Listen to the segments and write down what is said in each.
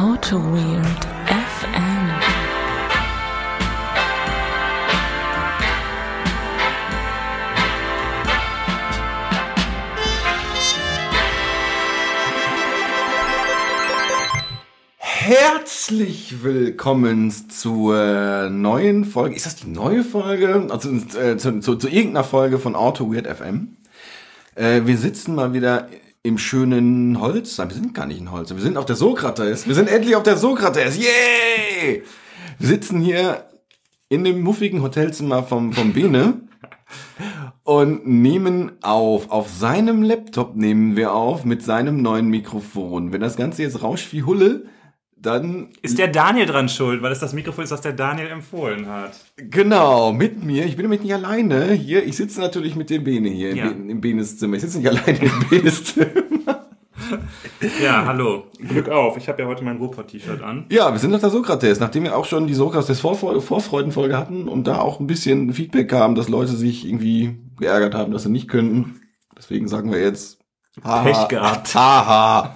Auto Weird FM. Herzlich willkommen zur neuen Folge. Ist das die neue Folge? Also äh, zu, zu, zu irgendeiner Folge von Auto Weird FM. Äh, wir sitzen mal wieder im schönen Holz. Wir sind gar nicht in Holz. Wir sind auf der Sokrates. Wir sind endlich auf der Sokrates. Yay! Wir sitzen hier in dem muffigen Hotelzimmer vom, vom Bene und nehmen auf. Auf seinem Laptop nehmen wir auf mit seinem neuen Mikrofon. Wenn das Ganze jetzt rauscht wie Hulle, dann Ist der Daniel dran schuld, weil es das Mikrofon ist, das der Daniel empfohlen hat? Genau, mit mir. Ich bin nämlich nicht alleine. Hier, ich sitze natürlich mit dem Bene hier Ja. im, im Benes Zimmer. Ich sitze nicht alleine im Benes Zimmer. Ja, hallo. Glück auf. Ich habe ja heute mein Ruhrpott-T-Shirt an. Ja, wir sind auf der Sokrates, nachdem wir auch schon die Sokrates Vorfreude, Vorfreudenfolge hatten und da auch ein bisschen Feedback kam, dass Leute sich irgendwie geärgert haben, dass sie nicht könnten. Deswegen sagen wir jetzt haha, Pech gehabt. Haha.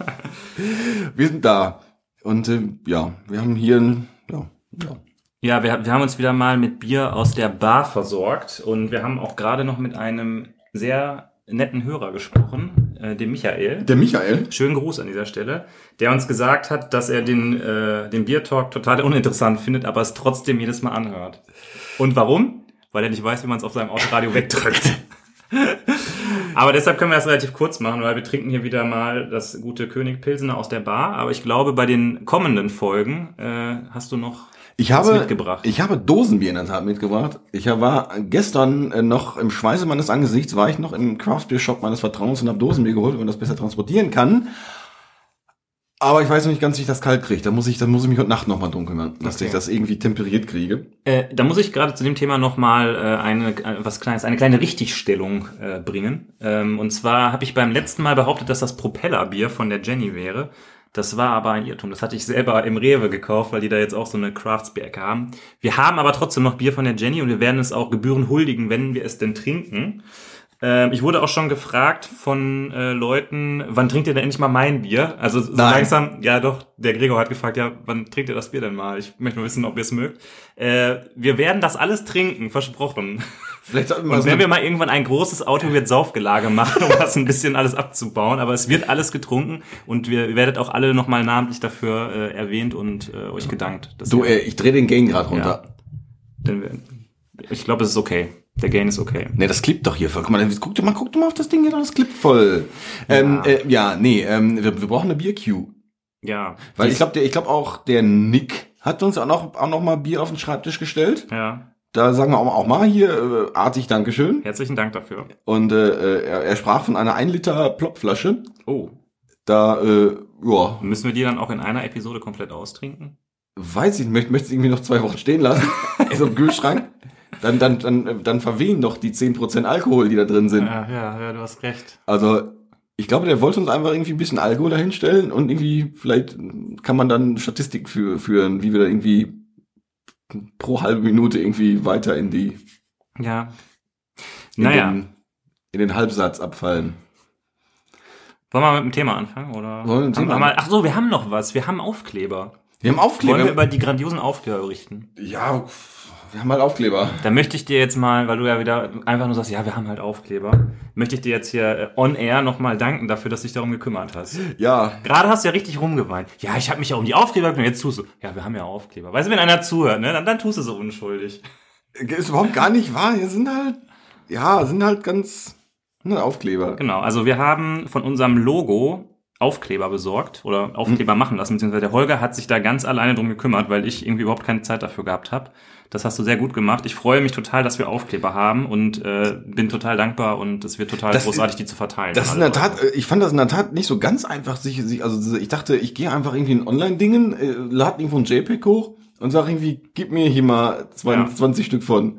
wir sind da. Und äh, ja, wir haben hier ein, ja, ja. Ja, wir, wir haben uns wieder mal mit Bier aus der Bar versorgt und wir haben auch gerade noch mit einem sehr netten Hörer gesprochen, äh, dem Michael. Der Michael. Schönen Gruß an dieser Stelle, der uns gesagt hat, dass er den, äh, den Biertalk total uninteressant findet, aber es trotzdem jedes Mal anhört. Und warum? Weil er nicht weiß, wie man es auf seinem Autoradio wegdrückt. aber deshalb können wir das relativ kurz machen, weil wir trinken hier wieder mal das gute König Pilsener aus der Bar. Aber ich glaube, bei den kommenden Folgen äh, hast du noch Ich was habe, mitgebracht. ich habe Dosenbier in der Tat mitgebracht. Ich war gestern äh, noch im Schweiße meines Angesichts, war ich noch im Craftbeer-Shop meines Vertrauens und habe Dosenbier geholt, wenn man das besser transportieren kann. Aber ich weiß noch nicht ganz, wie ich das kalt kriege. Da muss ich, da muss ich mich heute Nacht nochmal drum kümmern, dass Okay. ich das irgendwie temperiert kriege. Äh, da muss ich gerade zu dem Thema nochmal äh, eine, äh, was Kleines, eine kleine Richtigstellung äh, bringen. Ähm, und zwar habe ich beim letzten Mal behauptet, dass das Propellerbier von der Jenny wäre. Das war aber ein Irrtum. Das hatte ich selber im Rewe gekauft, weil die da jetzt auch so eine Craftsbier-Ecke haben. Wir haben aber trotzdem noch Bier von der Jenny und wir werden es auch gebühren huldigen, wenn wir es denn trinken. Ähm, ich wurde auch schon gefragt von äh, Leuten, wann trinkt ihr denn endlich mal mein Bier? Also so Nein. langsam, ja doch, der Gregor hat gefragt, ja, wann trinkt ihr das Bier denn mal? Ich möchte mal wissen, ob ihr es mögt. Äh, wir werden das alles trinken, versprochen. Vielleicht sollten wir Und wenn wir mal irgendwann ein großes Auto wird Saufgelage machen, um das ein bisschen alles abzubauen, aber es wird alles getrunken und wir ihr werdet auch alle nochmal namentlich dafür äh, erwähnt und äh, euch gedankt. Du, äh, ich drehe den Gain gerade runter. wir, ich glaube, es ist okay. Der Gain ist okay. Nee, das klippt doch hier voll. Guck mal, guck mal, guck dir mal auf das Ding hier, das klippt voll. Ja, ähm, äh, ja nee, ähm, wir, wir brauchen eine Bier-Queue. Ja. Weil ich glaube, ich glaube auch der Nick hat uns auch noch, auch noch mal Bier auf den Schreibtisch gestellt. Ja. Da sagen wir auch, auch mal hier äh, artig Dankeschön. Herzlichen Dank dafür. Und äh, er, er sprach von einer 1 Liter Plopflasche. Oh. Da, äh, ja, Müssen wir die dann auch in einer Episode komplett austrinken? weiß ich nicht, möchte möchte irgendwie noch zwei Wochen stehen lassen. so im Kühlschrank. Dann, dann, dann, dann verwehen doch die 10% Alkohol, die da drin sind. Ja, ja, ja, du hast recht. Also, ich glaube, der wollte uns einfach irgendwie ein bisschen Alkohol dahinstellen und irgendwie, vielleicht kann man dann Statistik für, führen, wie wir da irgendwie pro halbe Minute irgendwie weiter in die, Ja. in, Naja, den, in den Halbsatz abfallen. wollen wir mit dem Thema anfangen? Oder? Wollen wir mit dem Haben Thema mal, ach so, wir haben noch was. Wir haben Aufkleber. Wir haben Aufkleber. Wollen wir über die grandiosen Aufkleber berichten? ja, wir haben halt Aufkleber. Da möchte ich dir jetzt mal, weil du ja wieder einfach nur sagst, ja, wir haben halt Aufkleber, möchte ich dir jetzt hier äh, on air nochmal danken dafür, dass du dich darum gekümmert hast. Ja, Gerade hast du ja richtig rumgeweint. Ja, ich habe mich ja um die Aufkleber gekümmert. Jetzt tust du. Ja, wir haben ja Aufkleber. Weißt du, wenn einer zuhört, ne, dann, dann tust du so unschuldig. ist überhaupt gar nicht wahr. Hier sind halt, ja, sind halt ganz ne, Aufkleber. Genau, also wir haben von unserem Logo Aufkleber besorgt oder. Aufkleber machen lassen, beziehungsweise der Holger hat sich da ganz alleine drum gekümmert, weil ich irgendwie überhaupt keine Zeit dafür gehabt habe. Das hast du sehr gut gemacht. Ich freue mich total, dass wir Aufkleber haben und äh, bin total dankbar und es wird total Das- großartig, die zu verteilen. Das ist in der Tat, äh, ich fand das in der Tat nicht so ganz einfach, sich, sich also ich dachte, ich gehe einfach irgendwie in Online-Dingen, äh, lade irgendwo ein JPEG hoch und sag irgendwie, gib mir hier mal 20, Ja. 20 Stück von.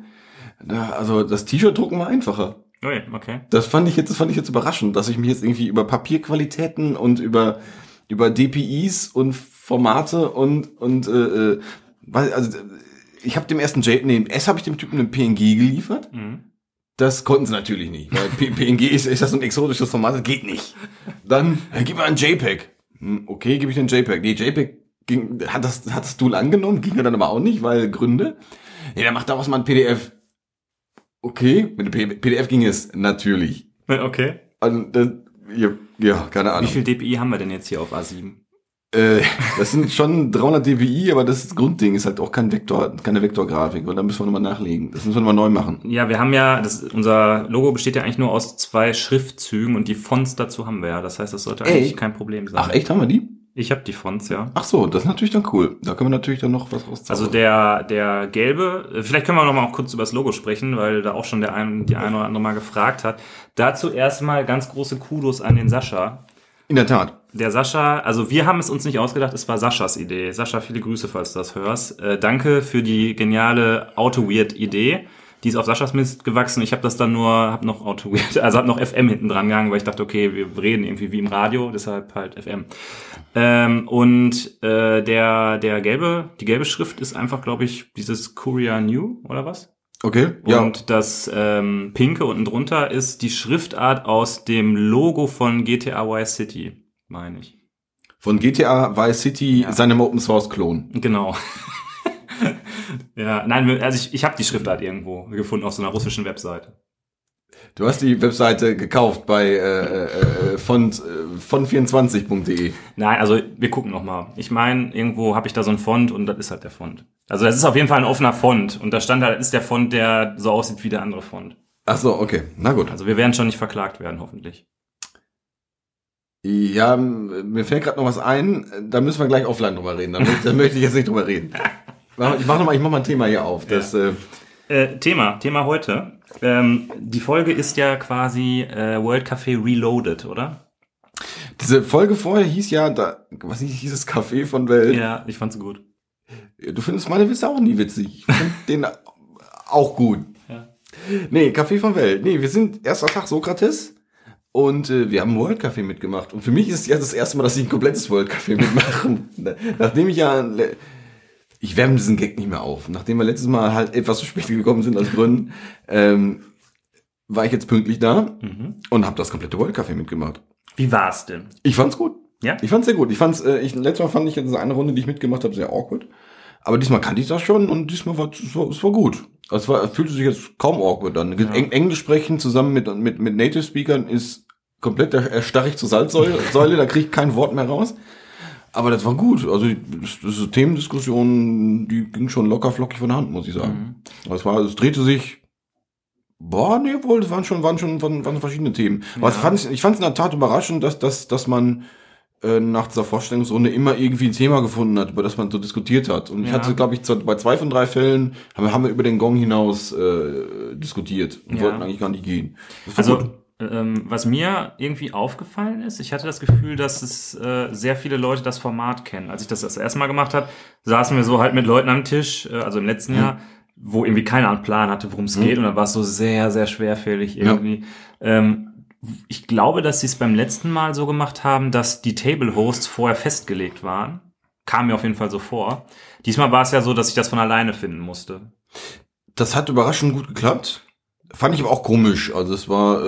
Also das T-Shirt drucken war einfacher. Okay. Das fand ich jetzt, das fand ich jetzt überraschend, dass ich mich jetzt irgendwie über Papierqualitäten und über über DPIs und Formate und und äh, äh, also ich habe dem ersten J, nee, S habe ich dem Typen eine PNG geliefert. Mhm. Das konnten sie natürlich nicht, weil PNG ist, ist das so ein exotisches Format, das geht nicht. Dann äh, gib mir ein JPEG. Hm, Okay, gebe ich den JPEG. Nee, JPEG Ging, hat das, hattest du angenommen? Ging er dann aber auch nicht, weil Gründe? Nee, dann macht daraus mal ein PDF. Okay, mit dem PDF ging es natürlich. Okay. Und das, ja, ja, keine Wie Ahnung. viel dpi haben wir denn jetzt hier auf A7? Äh, das sind schon 300 dpi, aber das Grundding ist halt auch kein Vektor, keine Vektorgrafik. Und da müssen wir nochmal nachlegen. Das müssen wir nochmal neu machen. Ja, wir haben ja, das, unser Logo besteht ja eigentlich nur aus zwei Schriftzügen und die Fonts dazu haben wir ja. Das heißt, das sollte eigentlich Echt? kein Problem sein. Ach, echt, haben wir die? Ich habe die Fonts, ja. Ach so, das ist natürlich dann cool. Da können wir natürlich dann noch was rauszaubern. Also der, der gelbe, äh, vielleicht können wir noch mal auch kurz über das Logo sprechen, weil da auch schon der ein, die eine oder andere mal gefragt hat. Dazu erstmal ganz große Kudos an den Sascha. In der Tat. Der Sascha, also wir haben es uns nicht ausgedacht, es war Saschas Idee. Sascha, viele Grüße, falls du das hörst. Äh, danke für die geniale Auto-Weird-Idee. Die ist auf Saschas Mist gewachsen. Ich habe das dann nur, habe noch Auto-Weird, also habe noch FM hinten dran gegangen, weil ich dachte, okay, wir reden irgendwie wie im Radio, deshalb halt FM. Ähm, und äh, der, der gelbe, die gelbe Schrift ist einfach, glaube ich, dieses Courier New oder was? Okay, ja. Und das ähm, Pinke unten drunter ist die Schriftart aus dem Logo von GTA Vice City, meine ich. Von GTA Vice City, Ja. seinem Open Source Klon. Genau. ja, nein, also ich, ich habe die Schriftart irgendwo gefunden auf so einer russischen Webseite. Du hast die Webseite gekauft bei äh, äh, von, äh, von24.de. Nein, also wir gucken noch mal. Ich meine, irgendwo habe ich da so einen Font und das ist halt der Font. Also das ist auf jeden Fall ein offener Font und da stand halt, ist der Font, der so aussieht wie der andere Font. Ach so, okay. Na gut. Also wir werden schon nicht verklagt werden, hoffentlich. Ja, mir fällt gerade noch was ein. Da müssen wir gleich offline drüber reden. Da, möchte- da möchte ich jetzt nicht drüber reden. Ich mache mal, ich mach mal ein Thema hier auf. Das, äh, Äh, Thema, Thema heute. Ähm, die Folge ist ja quasi äh, World Café Reloaded, oder? diese Folge vorher hieß ja, da, was hieß, hieß es Café von Welt. Ja, ich fand's gut. Du findest meine Witze auch nie witzig. Ich find den auch gut. Ja. Nee, Café von Welt. Nee, wir sind erster Tag Sokrates und äh, wir haben World Café mitgemacht. Und für mich ist es jetzt das erste Mal, dass ich ein komplettes World Café mitmache. Nachdem ich ja, ich wärme diesen Gag nicht mehr auf. Nachdem wir letztes Mal halt etwas zu spät gekommen sind aus Gründen, ähm, war ich jetzt pünktlich da Mhm. und habe das komplette World Café mitgemacht. Wie war's denn? Ich fand's gut. Ja? Ich fand's sehr gut. Ich fand's, äh, ich, letztes Mal fand ich jetzt eine Runde, die ich mitgemacht habe, sehr awkward. Aber diesmal kannte ich das schon und diesmal war es war, es war gut. Es war, es fühlte sich jetzt kaum awkward an. Eng, Englisch sprechen zusammen mit, mit, mit Native Speakern ist komplett er- erstarrig zur Salzsäule, Säule, da krieg ich kein Wort mehr raus. Aber das war gut. Also die- das, das ist Themendiskussion, die ging schon locker flockig von der Hand, muss ich sagen. Aber Es war, es drehte sich. Boah, nee, wohl, es waren schon, waren schon, waren, waren verschiedene Themen. Aber Ja. ich, ich fand es in der Tat überraschend, dass, dass, dass man äh, nach dieser Vorstellungsrunde immer irgendwie ein Thema gefunden hat, über das man so diskutiert hat. Und ich Ja. hatte, glaube ich, bei zwei von drei Fällen haben wir, haben wir über den Gong hinaus äh, diskutiert und Ja. wollten eigentlich gar nicht gehen. Also, gut. ähm, was mir irgendwie aufgefallen ist, ich hatte das Gefühl, dass es äh, sehr viele Leute das Format kennen. Als ich das das erste Mal gemacht habe, saßen wir so halt mit Leuten am Tisch, äh, also im letzten Mhm. Jahr, wo irgendwie keiner einen Plan hatte, worum es geht. Und dann war es so sehr, sehr schwerfällig irgendwie. Ähm, ich glaube, dass sie es beim letzten Mal so gemacht haben, dass die Table-Hosts vorher festgelegt waren. Kam mir auf jeden Fall so vor. Diesmal war es ja so, dass ich das von alleine finden musste. Das hat überraschend gut geklappt. Fand ich aber auch komisch. Also es war, äh,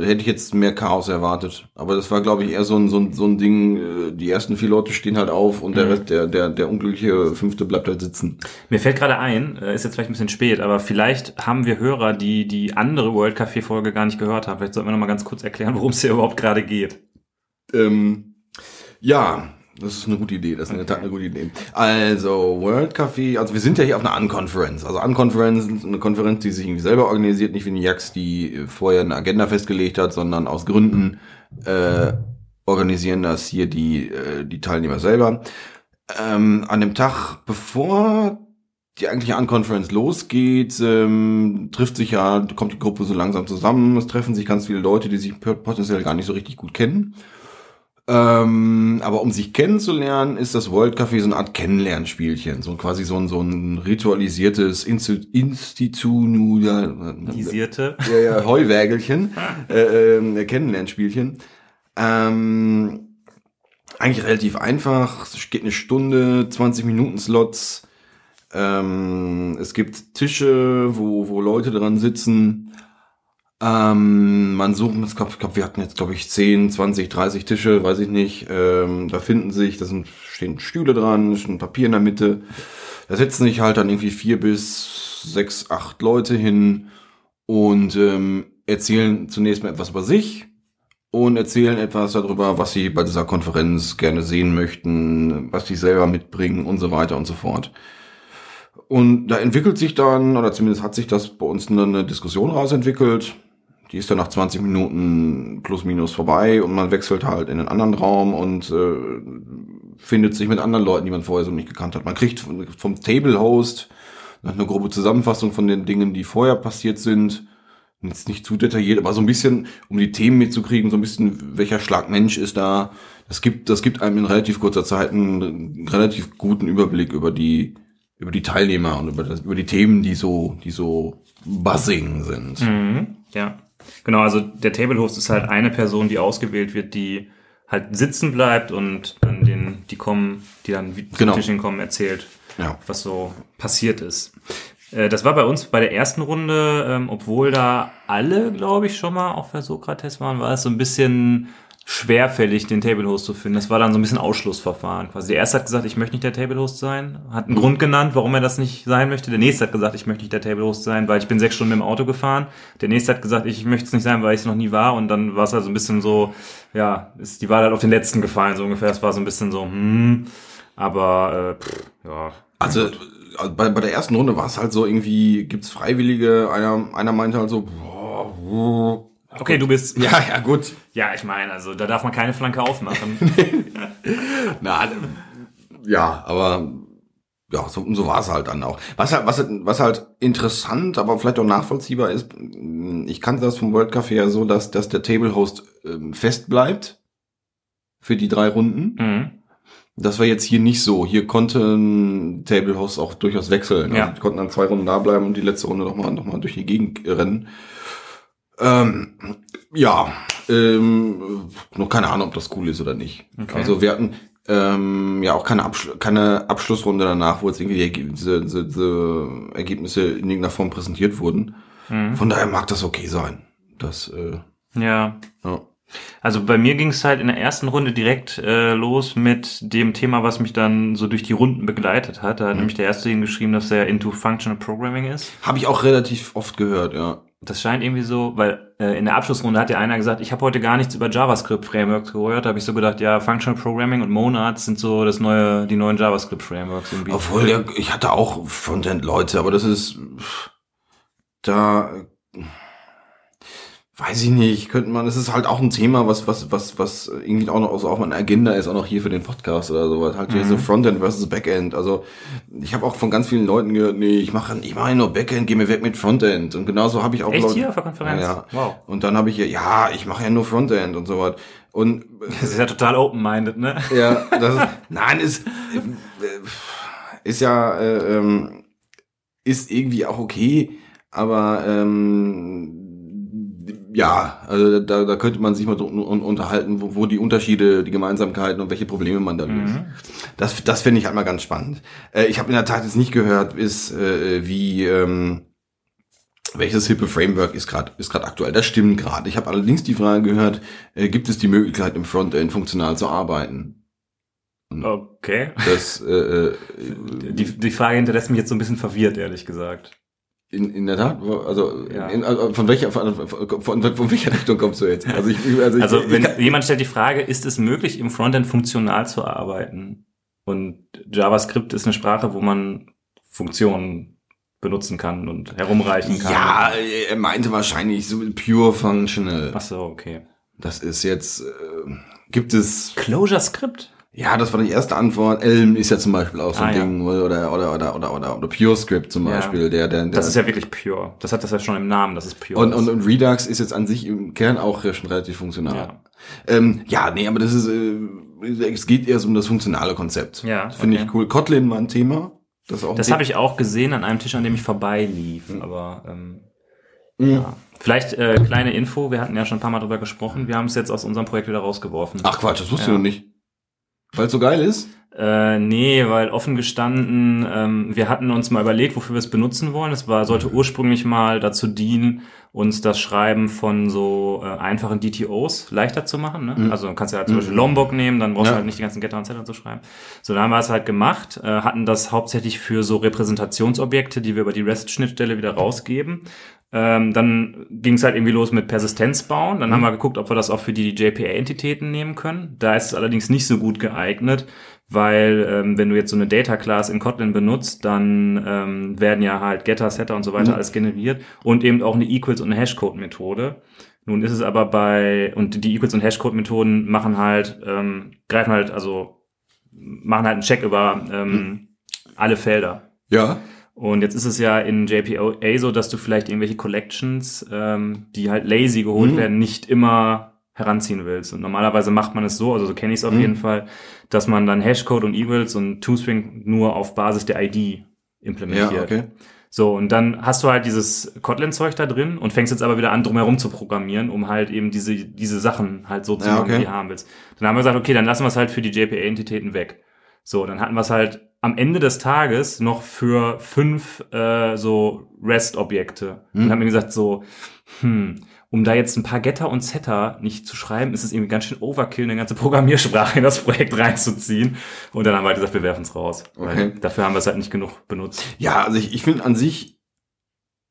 äh, hätte ich jetzt mehr Chaos erwartet. Aber das war, glaube ich, eher so ein, so ein, so ein Ding, äh, die ersten vier Leute stehen halt auf und der Mhm. Rest, der, der, der unglückliche Fünfte bleibt halt sitzen. Mir fällt gerade ein, äh, ist jetzt vielleicht ein bisschen spät, aber vielleicht haben wir Hörer, die die andere World Café Folge gar nicht gehört haben. Vielleicht sollten wir noch mal ganz kurz erklären, worum es hier überhaupt gerade geht. Ähm, ja, das ist eine gute Idee. Das ist in der Tat eine gute Idee. Also, World Café, also wir sind ja hier auf einer Unconference. Also Unconference ist eine Konferenz, die sich irgendwie selber organisiert, nicht wie eine Jax, die äh, vorher eine Agenda festgelegt hat, sondern aus Gründen äh, organisieren das hier die, äh, die Teilnehmer selber. Ähm, an dem Tag, bevor die eigentliche Unconference losgeht, ähm, trifft sich ja, kommt die Gruppe so langsam zusammen. Es treffen sich ganz viele Leute, die sich potenziell gar nicht so richtig gut kennen. Ähm, aber um sich kennenzulernen, ist das World Café so eine Art Kennenlernspielchen. So quasi so ein, so ein ritualisiertes Institu Institu ja, ja, ja, Heuwägelchen, äh, ähm, Kennenlernspielchen. Ähm, eigentlich relativ einfach. Es geht eine Stunde, 20 Minuten Slots. Ähm, es gibt Tische, wo, wo Leute dran sitzen. Ähm, man sucht, ich glaube, glaub, wir hatten jetzt, glaube ich, 10, 20, 30 Tische, weiß ich nicht. Ähm, da finden sich, da sind, stehen Stühle dran, ist ein Papier in der Mitte. Da setzen sich halt dann irgendwie vier bis sechs, acht Leute hin und ähm, erzählen zunächst mal etwas über sich und erzählen etwas darüber, was sie bei dieser Konferenz gerne sehen möchten, was sie selber mitbringen und so weiter und so fort. Und da entwickelt sich dann, oder zumindest hat sich das bei uns eine Diskussion rausentwickelt. Die ist dann nach 20 Minuten plus minus vorbei und man wechselt halt in einen anderen Raum und äh, findet sich mit anderen Leuten, die man vorher so nicht gekannt hat. Man kriegt vom Table Host eine grobe Zusammenfassung von den Dingen, die vorher passiert sind. Jetzt nicht zu detailliert, aber so ein bisschen, um die Themen mitzukriegen, so ein bisschen, welcher Schlag Mensch ist da. Das gibt, das gibt einem in relativ kurzer Zeit einen relativ guten Überblick über die, über die Teilnehmer und über, das, über die Themen, die so, die so buzzing sind. Mhm, ja. Genau, also der Table Host ist halt eine Person, die ausgewählt wird, die halt sitzen bleibt und dann den, die kommen, die dann zum Genau. Tisch hinkommen, erzählt, Ja. was so passiert ist. Äh, Das war bei uns bei der ersten Runde, ähm, obwohl da alle, glaube ich, schon mal auf der Sokrates waren, war es so ein bisschen schwerfällig, den Table Host zu finden. Das war dann so ein bisschen Ausschlussverfahren. Quasi der erste hat gesagt, ich möchte nicht der Table Host sein, hat einen Grund genannt, warum er das nicht sein möchte. Der nächste hat gesagt, ich möchte nicht der Table Host sein, weil ich bin sechs Stunden im Auto gefahren. Der nächste hat gesagt, ich möchte es nicht sein, weil ich es noch nie war. Und dann war es halt so ein bisschen so, ja, ist die Wahl halt auf den letzten gefallen, so ungefähr. Es war so ein bisschen so, hm, aber äh, pff, ja. Also also bei, bei der ersten Runde war es halt so irgendwie, gibt's Freiwillige, einer, einer meinte halt so, boah, boah. Okay, du bist. ja, ja, gut. Ja, ich meine, also da darf man keine Flanke aufmachen. Na, ja, aber ja, so, so war es halt dann auch. Was halt, was, was halt interessant, aber vielleicht auch nachvollziehbar ist, ich kannte das vom World Café ja so, dass, dass der Table Host ähm, fest bleibt für die drei Runden. mhm. Das war jetzt hier nicht so. Hier konnten Table Hosts auch durchaus wechseln. Ja. Also die konnten dann zwei Runden da bleiben und die letzte Runde nochmal noch mal durch die Gegend rennen. Ähm, ja, ähm, noch keine Ahnung, ob das cool ist oder nicht. Okay. Also wir hatten ähm, ja auch keine, Abschlu keine Abschlussrunde danach, wo jetzt irgendwie die Ergebnisse, diese, diese Ergebnisse in irgendeiner Form präsentiert wurden. Mhm. Von daher mag das okay sein. Das, äh, Ja. ja. Also bei mir ging es halt in der ersten Runde direkt äh, los mit dem Thema, was mich dann so durch die Runden begleitet hat. Da hat nämlich der erste hingeschrieben, dass er into Functional Programming ist. Habe ich auch relativ oft gehört, ja. Das scheint irgendwie so, weil äh, in der Abschlussrunde hat ja einer gesagt, ich habe heute gar nichts über JavaScript-Frameworks gehört. Da habe ich so gedacht, ja, Functional Programming und Monads sind so das neue, die neuen JavaScript-Frameworks irgendwie. Obwohl, ja, ich hatte auch Frontend-Leute, aber das ist da äh, weiß ich nicht, könnte man, es ist halt auch ein Thema, was, was, was, was irgendwie auch noch also auf meiner Agenda ist, auch noch hier für den Podcast oder so, halt hier Mhm. so Frontend versus Backend. Also ich habe auch von ganz vielen Leuten gehört, nee, ich mache ich mache nur Backend, geh mir weg mit Frontend. Und genauso habe ich auch Echt Leute- hier auf der Konferenz? Ja. Wow. Und dann habe ich hier, ja, ich mache ja nur Frontend und so was. Und Das ist ja total open-minded, ne? ja, das ist, nein, ist, äh, ist ja, äh, ähm, ist irgendwie auch okay, aber ähm, ja, also da, da könnte man sich mal un- unterhalten, wo, wo die Unterschiede, die Gemeinsamkeiten und welche Probleme man da löst. Mhm. Das, das finde ich halt mal ganz spannend. Äh, ich habe in der Tat jetzt nicht gehört, ist äh, wie ähm, welches hippe Framework ist gerade ist gerade aktuell. Das stimmt gerade. Ich habe allerdings die Frage gehört, äh, gibt es die Möglichkeit im Frontend funktional zu arbeiten? Okay. Das äh, äh, Die, die Frage hinterlässt mich jetzt so ein bisschen verwirrt, ehrlich gesagt. In, in der Tat, also, Ja. in, also von welcher von, von, von, von welcher Richtung kommst du jetzt? Also ich also, Also ich, wenn ich, jemand stellt die Frage, ist es möglich, im Frontend funktional zu arbeiten? Und JavaScript ist eine Sprache, wo man Funktionen benutzen kann und herumreichen kann. ja, er meinte wahrscheinlich so pure functional. Ach so, okay. Das ist jetzt äh, gibt es Closure Script? Ja, das war die erste Antwort. Elm ist ja zum Beispiel auch so ein Ah, ja. Ding oder oder oder oder oder, oder PureScript zum Ja. Beispiel, der der, der Das ist ja wirklich pure. Das hat das ja schon im Namen, das ist pure. und, und, und Redux ist jetzt an sich im Kern auch schon relativ funktional. Ja. Ähm, ja, nee, aber das ist, äh, es geht eher so um das funktionale Konzept. Ja, Finde okay. ich cool. Kotlin war ein Thema. Das auch das habe ich auch gesehen an einem Tisch, an dem ich vorbeilief. Aber ähm, Mhm. ja. Vielleicht äh, kleine Info, wir hatten ja schon ein paar Mal drüber gesprochen. Wir haben es jetzt aus unserem Projekt wieder rausgeworfen. Ach Quatsch, das wusste Ja. ich noch nicht. Weil es so geil ist? Äh, nee, weil offen gestanden, ähm, wir hatten uns mal überlegt, wofür wir es benutzen wollen. Es war, sollte ursprünglich mal dazu dienen, uns das Schreiben von so äh, einfachen DTOs leichter zu machen. Ne? Also du kannst ja halt zum Beispiel Lombok nehmen, dann brauchst Ja. du halt nicht die ganzen Getter und Setter zu schreiben. So, dann haben wir es halt gemacht, äh, hatten das hauptsächlich für so Repräsentationsobjekte, die wir über die REST-Schnittstelle wieder rausgeben. Ähm, dann ging es halt irgendwie los mit Persistenz bauen. Dann haben wir geguckt, ob wir das auch für die JPA-Entitäten nehmen können. Da ist es allerdings nicht so gut geeignet, weil ähm, wenn du jetzt so eine Data Class in Kotlin benutzt, dann ähm, werden ja halt Getter, Setter und so weiter alles generiert und eben auch eine Equals und eine Hashcode-Methode. Nun ist es aber bei, und die Equals und Hashcode-Methoden machen halt, ähm, greifen halt, also machen halt einen Check über ähm, alle Felder. Ja. Und jetzt ist es ja in JPA so, dass du vielleicht irgendwelche Collections, ähm, die halt lazy geholt Mhm. werden, nicht immer heranziehen willst. Und normalerweise macht man es so, also so kenne ich es auf Mhm. jeden Fall, dass man dann Hashcode und Equals und ToString nur auf Basis der ID implementiert. Ja, okay. So, und dann hast du halt dieses Kotlin-Zeug da drin und fängst jetzt aber wieder an, drumherum zu programmieren, um halt eben diese, diese Sachen halt so zu Ja, machen, okay. wie du haben willst. Dann haben wir gesagt, okay, dann lassen wir es halt für die JPA-Entitäten weg. So, dann hatten wir es halt am Ende des Tages noch für fünf äh, so REST-Objekte. Und haben wir gesagt, so, hm, um da jetzt ein paar Getter und Setter nicht zu schreiben, ist es irgendwie ganz schön Overkill, eine ganze Programmiersprache in das Projekt reinzuziehen. Und dann haben wir halt gesagt, wir werfen es raus. Okay. dafür haben wir es halt nicht genug benutzt. Ja, also ich, ich finde an sich,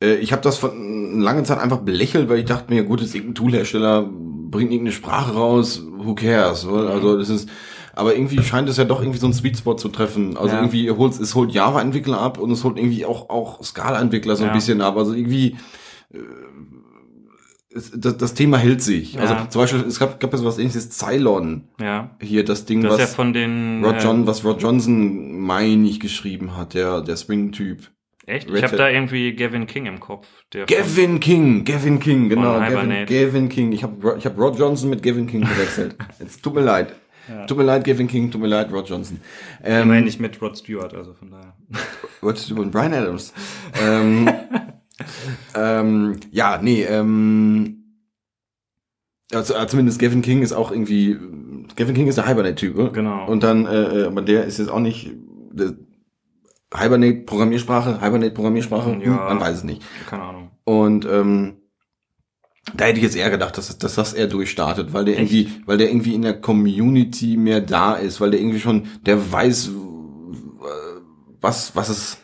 äh, ich habe das von lange Zeit einfach belächelt, weil ich dachte mir, gut, das ist irgendein Toolhersteller, bringt irgendeine Sprache raus, who cares? Weil, Also das ist, aber irgendwie scheint es ja doch irgendwie so einen Sweet Spot zu treffen. Also Ja. irgendwie holt es holt Java-Entwickler ab und es holt irgendwie auch auch Scala-Entwickler so ein Ja. bisschen ab. Also irgendwie äh, das, das Thema hält sich. Ja. Also zum Beispiel, es gab, gab ja sowas ähnliches, Cylon, Ja. hier das Ding, Das ist ja was von den. Rod äh, John, was Rod Johnson, meine ich, geschrieben hat, der, der Spring-Typ. Echt? Red Ich habe da irgendwie Gavin King im Kopf. Der Gavin King, Gavin King, genau. Gavin. Gavin King. Ich habe ich hab Rod Johnson mit Gavin King gewechselt. Es tut mir leid. Tut mir leid, Gavin King, tut mir leid, Rod Johnson. Von, immerhin Ähm, nicht mit Rod Stewart, also von daher. Rod und Brian Adams. ähm, ähm, ja, nee, ähm, also, äh, zumindest Gavin King ist auch irgendwie, Gavin King ist der Hibernate-Typ? Genau. Und dann, äh, äh, aber der ist jetzt auch nicht, der, Hibernate-Programmiersprache, Hibernate-Programmiersprache, Ja. hm, man weiß es nicht. Keine Ahnung. Und ähm, da hätte ich jetzt eher gedacht, dass, dass das eher durchstartet, weil der Echt? irgendwie, weil der irgendwie in der Community mehr da ist, weil der irgendwie schon, der weiß, äh, was, was es,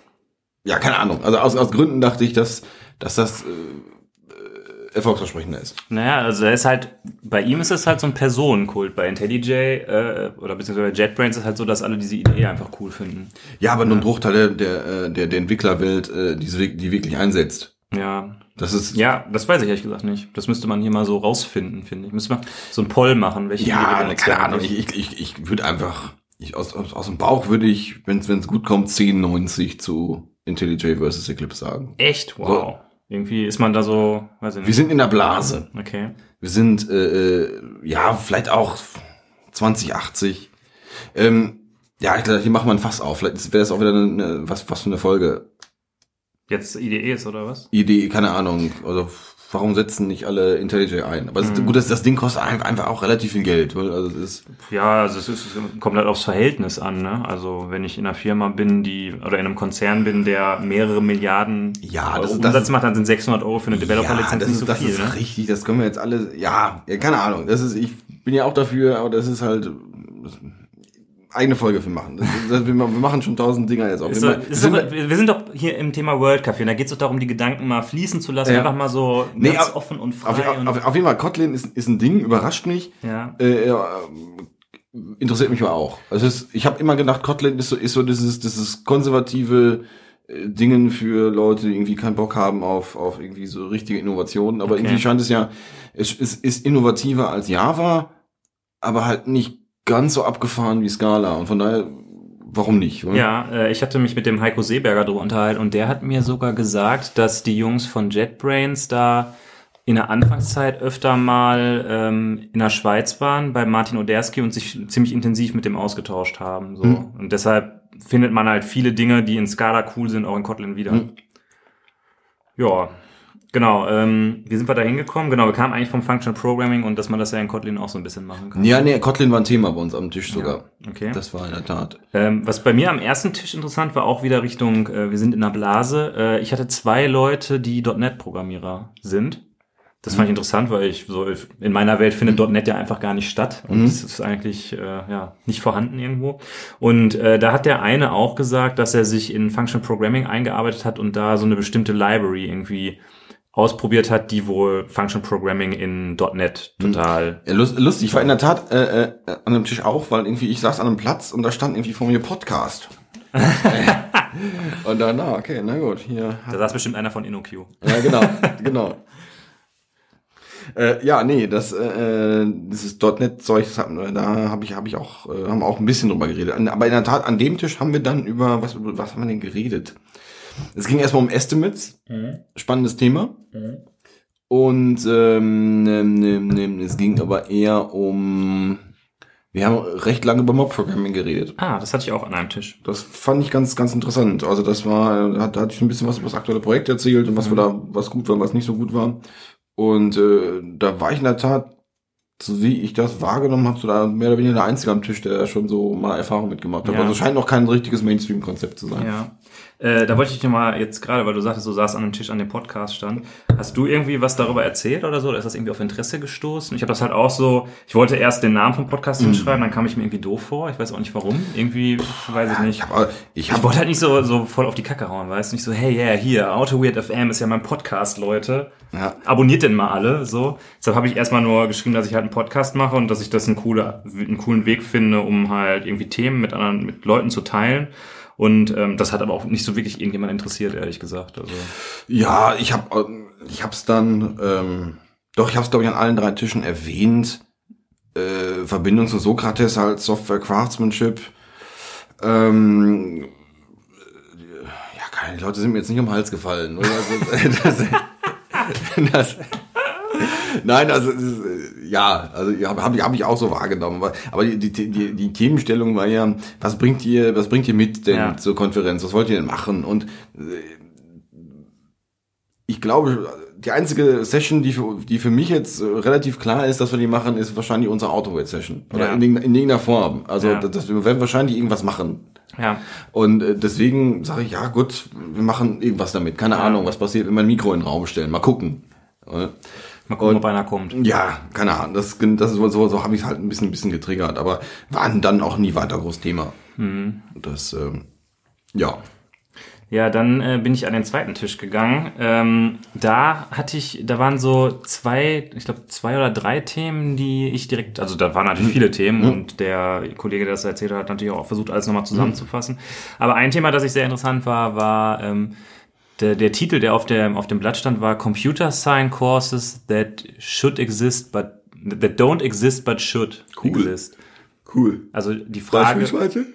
ja, keine Ahnung. Also aus, aus Gründen dachte ich, dass, dass das äh, äh, erfolgsversprechender ist. Naja, also er ist halt, bei ihm ist es halt so ein Personenkult. Bei IntelliJ äh, oder beziehungsweise bei JetBrains ist es halt so, dass alle diese Idee einfach cool finden. Ja, aber nur ein Bruchteil der, der, äh, der, der Entwicklerwelt, äh, die, die wirklich einsetzt. Ja. Das ist, Ja, das weiß ich ehrlich gesagt nicht. Das müsste man hier mal so rausfinden, finde ich. Müsste man so ein Poll machen, welche Ja, Idee keine Ahnung. Ich, ich, ich, ich würde einfach, ich, aus, aus, aus dem Bauch würde ich, wenn es gut kommt, 10,90 zu IntelliJ versus Eclipse sagen. Echt? Wow. Irgendwie ist man da so, weiß ich nicht. Wir sind in der Blase. okay. Wir sind, äh, äh, ja, vielleicht auch 2080. Ähm, ja, ich glaube, hier machen wir ein Fass auf. Vielleicht wäre das auch wieder eine, was, was für eine Folge. Jetzt IDE ist oder was? Idee, keine Ahnung. Also, warum setzen nicht alle IntelliJ ein? Aber es ist, gut, das, das Ding kostet ein- einfach auch relativ viel Geld. Also, das ist, Ja, also es, ist, es kommt halt aufs Verhältnis an, ne? Also wenn ich in einer Firma bin, die oder in einem Konzern bin, der mehrere Milliarden Ja, das Umsatz das macht, dann sind 600 Euro für eine Developer-Lizenz das nicht ist, so das viel, ist ne? richtig, das können wir jetzt alle, ja, ja, keine Ahnung. Das ist, ich bin ja auch dafür, aber das ist halt das, eigene Folge für machen. Das, wir, machen schon tausend Dinger jetzt auch. Ist Wir, sind- doch, wir sind doch hier im Thema World Café und da geht es doch darum, die Gedanken mal fließen zu lassen, Ja. einfach mal so Nee, ganz auf- offen und frei. auf, und, auf, auf jeden Fall, Kotlin ist, ist ein Ding, überrascht mich. ja. Äh, interessiert mich aber auch. Also es ist, ich habe immer gedacht, Kotlin ist so, ist so dieses, dieses konservative äh, Dingen für Leute, die irgendwie keinen Bock haben auf, auf irgendwie so richtige Innovationen. Aber Okay. irgendwie scheint es ja, es ist, ist innovativer als Java, aber halt nicht ganz so abgefahren wie Scala. Und von daher, warum nicht? oder? Ja, äh, ich hatte mich mit dem Heiko Seeberger drüber unterhalten und der hat mir sogar gesagt, dass die Jungs von JetBrains da in der Anfangszeit öfter mal ähm, in der Schweiz waren bei Martin Oderski und sich ziemlich intensiv mit dem ausgetauscht haben. So. Hm. Und deshalb findet man halt viele Dinge, die in Scala cool sind, auch in Kotlin wieder. Hm. Ja. Genau, ähm, wie sind wir da hingekommen? Genau, wir kamen eigentlich vom Functional Programming und dass man das ja in Kotlin auch so ein bisschen machen kann. Ja, nee, Kotlin war ein Thema bei uns am Tisch sogar. okay. Das war in der Tat. Ähm, was bei mir am ersten Tisch interessant war, auch wieder Richtung, äh, wir sind in einer Blase. Äh, ich hatte zwei Leute, die .NET-Programmierer sind. Das fand ich interessant, weil ich so in meiner Welt findet .NET ja einfach gar nicht statt und es ist eigentlich äh, ja nicht vorhanden irgendwo. Und äh, da hat der eine auch gesagt, dass er sich in Functional Programming eingearbeitet hat und da so eine bestimmte Library irgendwie ausprobiert hat, die wohl Functional Programming in .NET total lust, lustig, ich war in der Tat äh, äh, an dem Tisch auch, weil irgendwie ich saß an einem Platz und da stand irgendwie vor mir Podcast. und dann, na, okay, na gut, hier. Da saß bestimmt einer von InnoQ. Ja, genau, genau. Äh, ja, nee, das, äh, dieses .NET-Zeug, das hat- da habe ich, hab ich auch, äh, haben wir auch ein bisschen drüber geredet. Aber in der Tat, an dem Tisch haben wir dann über, was, was haben wir denn geredet? Es ging erstmal um Estimates, spannendes Thema. Und ähm, ähm, ähm, ähm, es ging aber eher um, wir haben recht lange über Mob-Programming geredet. Ah, das hatte ich auch an einem Tisch. Das fand ich ganz, ganz interessant. Also das war, da hat, da hatte ich ein bisschen was über das aktuelle Projekt erzählt und was wir da, was gut war, was nicht so gut war. Und äh, da war ich in der Tat, so wie ich das wahrgenommen habe, so da mehr oder weniger der Einzige am Tisch, der schon so mal Erfahrung mitgemacht hat. Ja. Also scheint noch kein richtiges Mainstream-Konzept zu sein. Ja. Äh, da wollte ich dich mal jetzt gerade, weil du sagtest, du saßt an einem Tisch an dem Podcast stand. Hast du irgendwie was darüber erzählt oder so? Oder ist das irgendwie auf Interesse gestoßen? Ich habe das halt auch so, ich wollte erst den Namen vom Podcast hinschreiben, dann kam ich mir irgendwie doof vor. Ich weiß auch nicht warum. Irgendwie, weiß ich nicht. Ich habe ich Ich hab, wollte halt nicht so, so voll auf die Kacke hauen, weißt du? Nicht so, hey, yeah, hier, Auto Weird FM ist ja mein Podcast, Leute. ja, Abonniert den mal alle, so. Deshalb habe ich erstmal nur geschrieben, dass ich halt einen Podcast mache und dass ich das einen, coole, einen coolen Weg finde, um halt irgendwie Themen mit anderen, mit Leuten zu teilen. Und ähm, das hat aber auch nicht so wirklich irgendjemand interessiert, ehrlich gesagt. Also, ja, ich habe ich hab's dann, ähm, doch, ich habe es glaube ich an allen drei Tischen erwähnt. Äh, Verbindung zu Sokrates halt Software Craftsmanship. Ähm, ja, keine Leute sind mir jetzt nicht um den Hals gefallen. Oder? Also, das, das, nein, also ja, also ja, habe ich, hab ich auch so wahrgenommen. Aber, die, die, die, die Themenstellung war ja, was bringt ihr, was bringt ihr mit denn Ja. zur Konferenz? Was wollt ihr denn machen? Und ich glaube, die einzige Session, die für, die für mich jetzt äh, relativ klar ist, dass wir die machen, ist wahrscheinlich unsere Autoweight-Session. Oder Ja. in, irgendeiner- in irgendeiner Form. Also Ja. das, wir werden wahrscheinlich irgendwas machen. ja. Und äh, deswegen sage ich, ja gut, wir machen irgendwas damit. Keine Ahnung, was passiert, wenn wir ein Mikro in den Raum stellen. Mal gucken. Mal gucken, Und- ob einer kommt. Ja, keine Ahnung. Das, das ist so, so, so habe ich halt ein bisschen, ein bisschen getriggert. Aber waren dann auch nie weiter groß Thema. Mhm. Das, ähm, ja. Ja, dann äh, bin ich an den zweiten Tisch gegangen. Ähm, da hatte ich, da waren so zwei, ich glaube zwei oder drei Themen, die ich direkt, also da waren natürlich viele Themen und der Kollege, der das erzählt hat, hat natürlich auch versucht, alles nochmal zusammenzufassen. Aber ein Thema, das ich sehr interessant war, war ähm, der, der Titel, der auf, der auf dem Blatt stand, war Computer Science Courses that should exist, but that don't exist, but should Cool. exist. Cool. Also die Frage. Beispielsweise?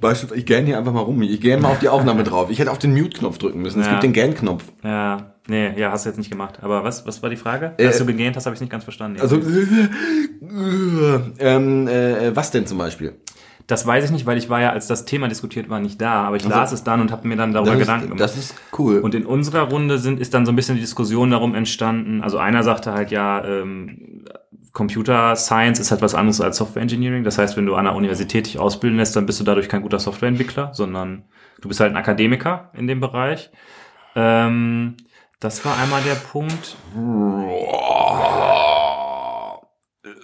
Beispielsweise, ich gähne hier einfach mal rum. Ich gähne mal auf die Aufnahme drauf. Ich hätte auf den Mute-Knopf drücken müssen. Es Ja. gibt den Gähn-Knopf. Ja, nee, ja, hast du jetzt nicht gemacht. Aber was, was war die Frage? Äh, Hast du gegähnt hast, habe ich nicht ganz verstanden. Also, ähm, äh, was denn zum Beispiel? Das weiß ich nicht, weil ich war ja, als das Thema diskutiert war, nicht da. Aber ich las es dann und habe mir dann darüber Gedanken gemacht. das ist cool. und in unserer Runde sind, ist dann so ein bisschen die Diskussion darum entstanden. Also einer sagte halt, ja, ähm, Computer Science ist halt was anderes als Software Engineering. Das heißt, wenn du an der Universität dich ausbilden lässt, dann bist du dadurch kein guter Softwareentwickler, sondern du bist halt ein Akademiker in dem Bereich. Ähm, das war einmal der Punkt.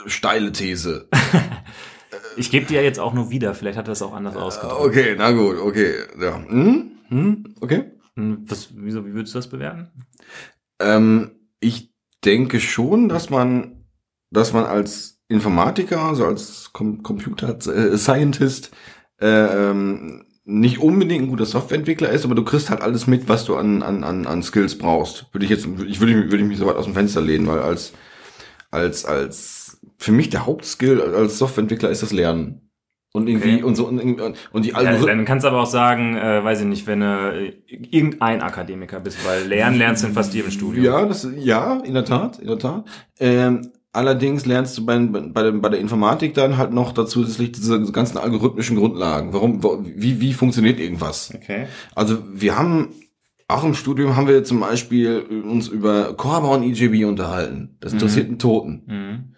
Steile These. Ich gebe dir ja jetzt auch nur wieder. Vielleicht hat er das auch anders ausgedrückt. Okay, na gut, okay. Ja. Hm? Hm? Okay. Hm, Was, wieso, wie würdest du das bewerten? Ähm, ich denke schon, dass man, dass man als Informatiker, also als Com Computer äh, Scientist, äh, ähm, nicht unbedingt ein guter Softwareentwickler ist, aber du kriegst halt alles mit, was du an, an, an, an Skills brauchst. Würde ich jetzt, ich würde, würde ich mich so weit aus dem Fenster lehnen, weil als, als, als, für mich der Hauptskill als Softwareentwickler ist das Lernen. Und irgendwie, Okay. und so, und, und die Ja, Algorithmen. dann kannst du aber auch sagen, äh, weiß ich nicht, wenn du äh, irgendein Akademiker bist, weil Lernen lernst du in fast jedem Studium. Ja, das, ja, in der Tat, in der Tat. Ähm, allerdings lernst du bei, bei, der, bei der Informatik dann halt noch dazu zusätzlich diese ganzen algorithmischen Grundlagen. Warum, wie, wie funktioniert irgendwas? Okay. Also wir haben auch im Studium haben wir zum Beispiel uns über Korba und EJB unterhalten. Das interessiert einen Toten. Mhm.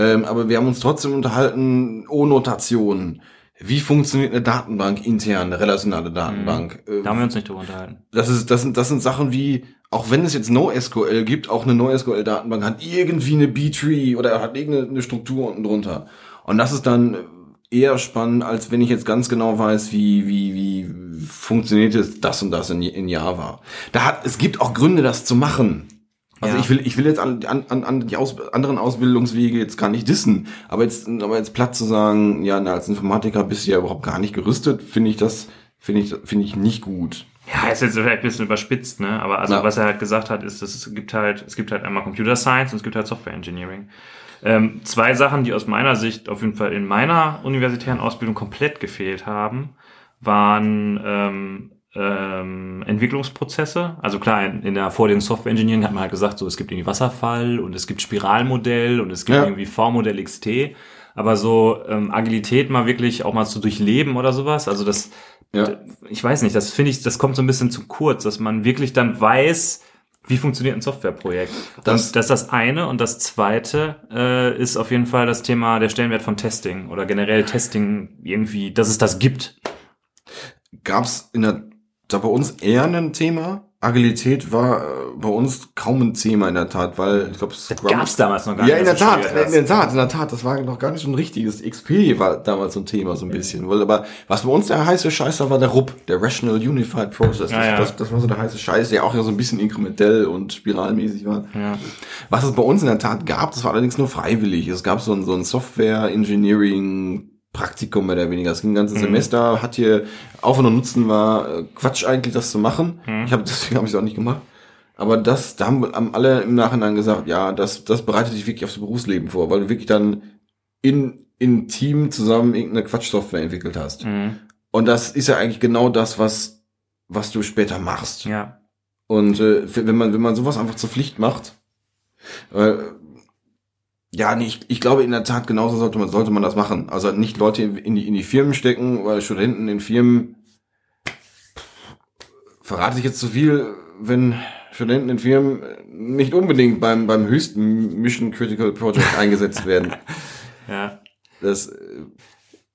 Ähm, aber wir haben uns trotzdem unterhalten, O-Notationen. Wie funktioniert eine Datenbank intern, eine relationale Datenbank? Äh, Da haben wir uns nicht drüber unterhalten. das ist, das sind, das sind Sachen wie, auch wenn es jetzt NoSQL gibt, auch eine NoSQL-Datenbank hat irgendwie eine B-Tree oder hat irgendeine Struktur unten drunter. Und das ist dann eher spannend, als wenn ich jetzt ganz genau weiß, wie, wie, wie funktioniert es das und das in, in Java. Da hat, es gibt auch Gründe, das zu machen. Also Ja. ich will, ich will jetzt an, an, an- die Aus, anderen Ausbildungswege jetzt gar nicht dissen, aber jetzt, aber jetzt platt zu sagen, ja, na, als Informatiker bist du ja überhaupt gar nicht gerüstet, finde ich das, finde ich, finde ich nicht gut. Ja, ist jetzt vielleicht ein bisschen überspitzt, ne? Aber also Ja. was er halt gesagt hat, ist, dass es gibt halt, es gibt halt einmal Computer Science und es gibt halt Software Engineering. Ähm, zwei Sachen, die aus meiner Sicht auf jeden Fall in meiner universitären Ausbildung komplett gefehlt haben, waren ähm, ähm, Entwicklungsprozesse. Also klar, in, der Vorlesung Software Engineering hat man halt gesagt, so es gibt irgendwie Wasserfall und es gibt Spiralmodell und es gibt Ja. irgendwie V-Modell XT. Aber so ähm, Agilität mal wirklich auch mal zu durchleben oder sowas, also das, Ja. ich weiß nicht, das finde ich, das kommt so ein bisschen zu kurz, dass man wirklich dann weiß, wie funktioniert ein Softwareprojekt. Das- und das ist das eine. Und das zweite äh, ist auf jeden Fall das Thema der Stellenwert von Testing oder generell Testing irgendwie, dass es das gibt. gab's in der, da bei uns eher ein Thema. Agilität war äh, bei uns kaum ein Thema in der Tat, weil ich glaube, Das gab's damals noch gar Ja, nicht. in der dass du Tat, in der. Tat, in der Tat, das war noch gar nicht so ein richtiges. XP war damals so ein Thema, so ein bisschen. Weil, aber was bei uns der heiße Scheiß war, war der RUP, der Rational Unified Process. Das, Ja, ja. Das, das war so der heiße Scheiß, der auch ja so ein bisschen inkrementell und spiralmäßig war. Ja. Was es bei uns in der Tat gab, das war allerdings nur freiwillig. Es gab so ein, so ein Software Engineering Praktikum mehr oder weniger. Es ging ein ganzes Semester, hat hier Aufwand und Nutzen war äh, Quatsch eigentlich, das zu machen. Ich habe deswegen habe ich es auch nicht gemacht. Aber das, da haben, haben alle im Nachhinein gesagt, ja, das, das bereitet dich wirklich aufs Berufsleben vor, weil du wirklich dann in, in Team zusammen irgendeine Quatschsoftware entwickelt hast. Mhm. Und das ist ja eigentlich genau das, was, was du später machst. ja. Und äh, wenn man wenn man sowas einfach zur Pflicht macht, äh, ja, nee, ich, ich glaube in der Tat genauso sollte man sollte man das machen. Also nicht Leute in, die in die Firmen stecken, weil Studenten in Firmen verrate ich jetzt zu viel, wenn Studenten in Firmen nicht unbedingt beim beim höchsten Mission Critical Project eingesetzt werden. Ja. Das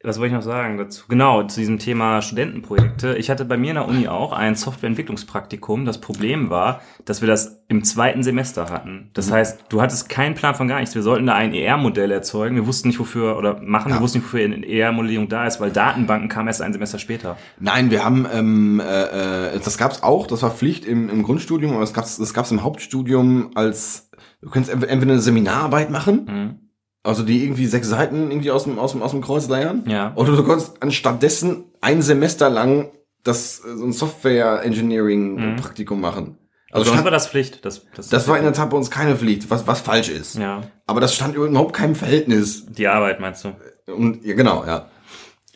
Was wollte ich noch sagen dazu? Genau, zu diesem Thema Studentenprojekte. Ich hatte bei mir in der Uni auch ein Softwareentwicklungspraktikum. Das Problem war, dass wir das im zweiten Semester hatten. Das heißt, du hattest keinen Plan von gar nichts. Wir sollten da ein ER-Modell erzeugen. Wir wussten nicht, wofür, oder machen, Ja. wir wussten nicht, wofür eine ER-Modellierung da ist, weil Datenbanken kamen erst ein Semester später. Nein, wir haben, ähm, äh, äh, das gab's auch, das war Pflicht im, im Grundstudium, aber es gab's, das gab's im Hauptstudium als, du kannst entweder entweder eine Seminararbeit machen, Mhm. Also die irgendwie sechs Seiten irgendwie aus dem, aus dem, aus dem Kreuz leiern, Ja. oder du kannst anstattdessen ein Semester lang das, äh, so ein Software-Engineering-Praktikum machen. Also stand, war das Pflicht. Das, das, das war in der Tat bei uns keine Pflicht, was, was falsch ist. Ja, Aber das stand überhaupt keinem Verhältnis. die Arbeit meinst du? Und, ja, genau, ja.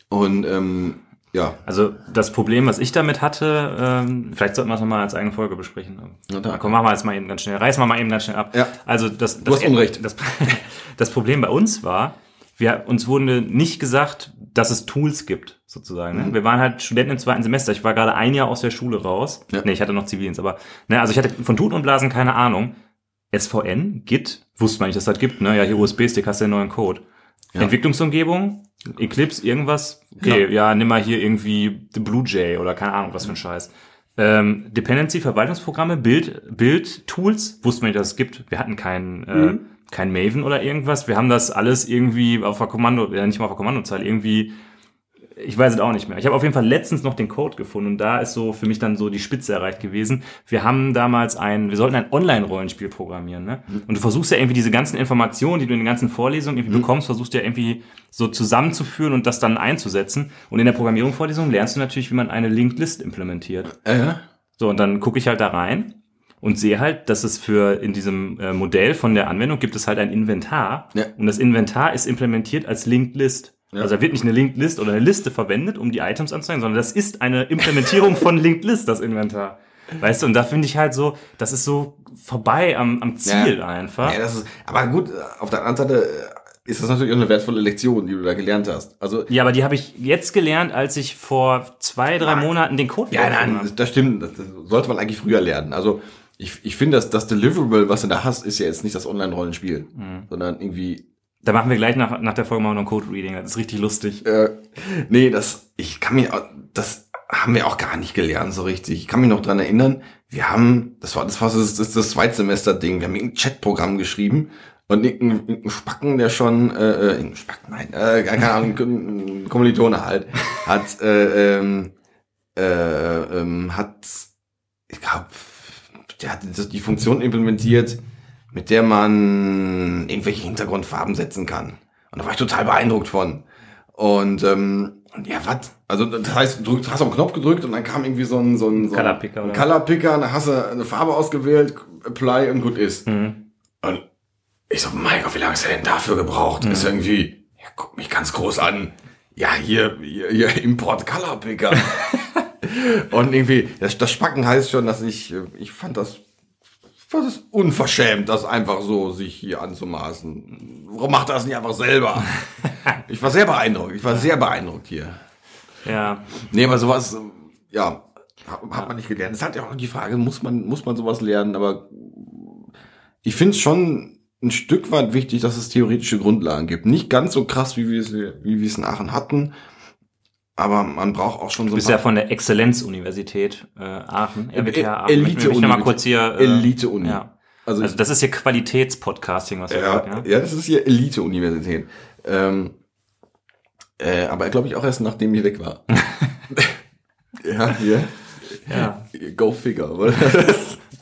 Und, ähm, ja. Also das Problem, was ich damit hatte, ähm, vielleicht sollten wir es nochmal als eigene Folge besprechen. Na da. Komm, machen wir jetzt mal eben ganz schnell. Reißen wir mal eben ganz schnell ab. Ja. Also das, Du das hast Unrecht. Das, das Problem bei uns war, wir, uns wurde nicht gesagt, dass es Tools gibt, sozusagen. Ne? Wir waren halt Studenten im zweiten Semester. Ich war gerade ein Jahr aus der Schule raus. Ja. Nee, ich hatte noch Zivildienst, aber ne, also ich hatte von Tuten und Blasen keine Ahnung. SVN, Git, wusste man nicht, dass das gibt. Ne? Ja, hier USB-Stick, hast du den neuen Code. Ja. Entwicklungsumgebung, Eclipse, irgendwas. Okay, ja. nimm mal hier irgendwie The Blue Jay oder keine Ahnung, was für ein Scheiß. Ähm, Dependency, Verwaltungsprogramme, Bild, Bild-Tools, wussten wir nicht, dass es gibt. Wir hatten kein, äh, kein Maven oder irgendwas. Wir haben das alles irgendwie auf der Kommando, ja nicht mal auf der Kommandozeile, irgendwie, ich weiß es auch nicht mehr. Ich habe auf jeden Fall letztens noch den Code gefunden und da ist so für mich dann so die Spitze erreicht gewesen. Wir haben damals ein, wir sollten ein Online-Rollenspiel programmieren, ne? Und du versuchst ja irgendwie diese ganzen Informationen, die du in den ganzen Vorlesungen irgendwie bekommst, versuchst ja irgendwie so zusammenzuführen und das dann einzusetzen. Und in der Programmierungsvorlesung lernst du natürlich, wie man eine Linked List implementiert. Äh, So, und dann gucke ich halt da rein und sehe halt, dass es für in diesem äh, Modell von der Anwendung gibt es halt ein Inventar. Ja. Und das Inventar ist implementiert als Linked List. Ja. Also da wird nicht eine Linked List oder eine Liste verwendet, um die Items anzuzeigen, sondern das ist eine Implementierung von Linked List, das Inventar. Weißt du, und da finde ich halt so, das ist so vorbei am, am Ziel Ja. einfach. Ja, das ist, aber gut, auf der anderen Seite ist das natürlich auch eine wertvolle Lektion, die du da gelernt hast. Also Ja, aber die habe ich jetzt gelernt, als ich vor zwei, drei Nein. Monaten den Code Ja, nein, habe. das, stimmt. Das, das sollte man eigentlich früher lernen. Also ich, ich finde, dass das Deliverable, was du da hast, ist ja jetzt nicht das Online-Rollenspiel, Mhm. sondern irgendwie. Da machen wir gleich nach, nach der Folge mal noch ein Code-Reading. Das ist richtig lustig. Äh, nee, das ich kann mir, das haben wir auch gar nicht gelernt so richtig. Ich kann mich noch dran erinnern. Wir haben, das war das war das, das, das Zweitsemester-Ding. Wir haben ein Chatprogramm geschrieben. Und irgendein, Spacken, der schon, äh, äh, irgendein Spacken, nein, äh, keine Ahnung, Kommilitone halt, hat, äh, ähm, äh, ähm, hat, ich glaube, der hat die Funktion implementiert, mit der man irgendwelche Hintergrundfarben setzen kann. Und da war ich total beeindruckt von. Und ähm, ja, was? Also das heißt, du hast auf den Knopf gedrückt und dann kam irgendwie so ein, so ein, so ein Color Picker, ein? Color Picker, dann hast du eine Farbe ausgewählt, Apply und gut ist. Mhm. Und ich so, mein Gott, wie lange ist er denn dafür gebraucht? Ist irgendwie, ja, guck mich ganz groß an. Ja, hier, hier, hier Import Color Picker. und irgendwie, das, das Spacken heißt schon, dass ich, ich fand das, fand das unverschämt, das einfach so sich hier anzumaßen. Warum macht er das nicht einfach selber? ich war sehr beeindruckt, ich war sehr beeindruckt hier. Ja. Nee, aber sowas, ja, hat, hat man nicht gelernt. Es ist halt ja auch die Frage, muss man, muss man sowas lernen, aber ich finde es schon ein Stück weit wichtig, dass es theoretische Grundlagen gibt. Nicht ganz so krass, wie wir es, wie wir es in Aachen hatten, aber man braucht auch schon so Du bist ja von der Exzellenzuniversität äh, Aachen, RWTH Aachen. Elite- Möchten wir mich noch mal kurz hier... Äh, Elite-Uni. Ja. Also, Also das ist hier Qualitätspodcasting, was wir ja, sagen. ja, das ist hier Elite-Universität. Ähm, äh, aber glaube ich auch erst nachdem ich weg war. ja, hier. Ja. Go figure, oder?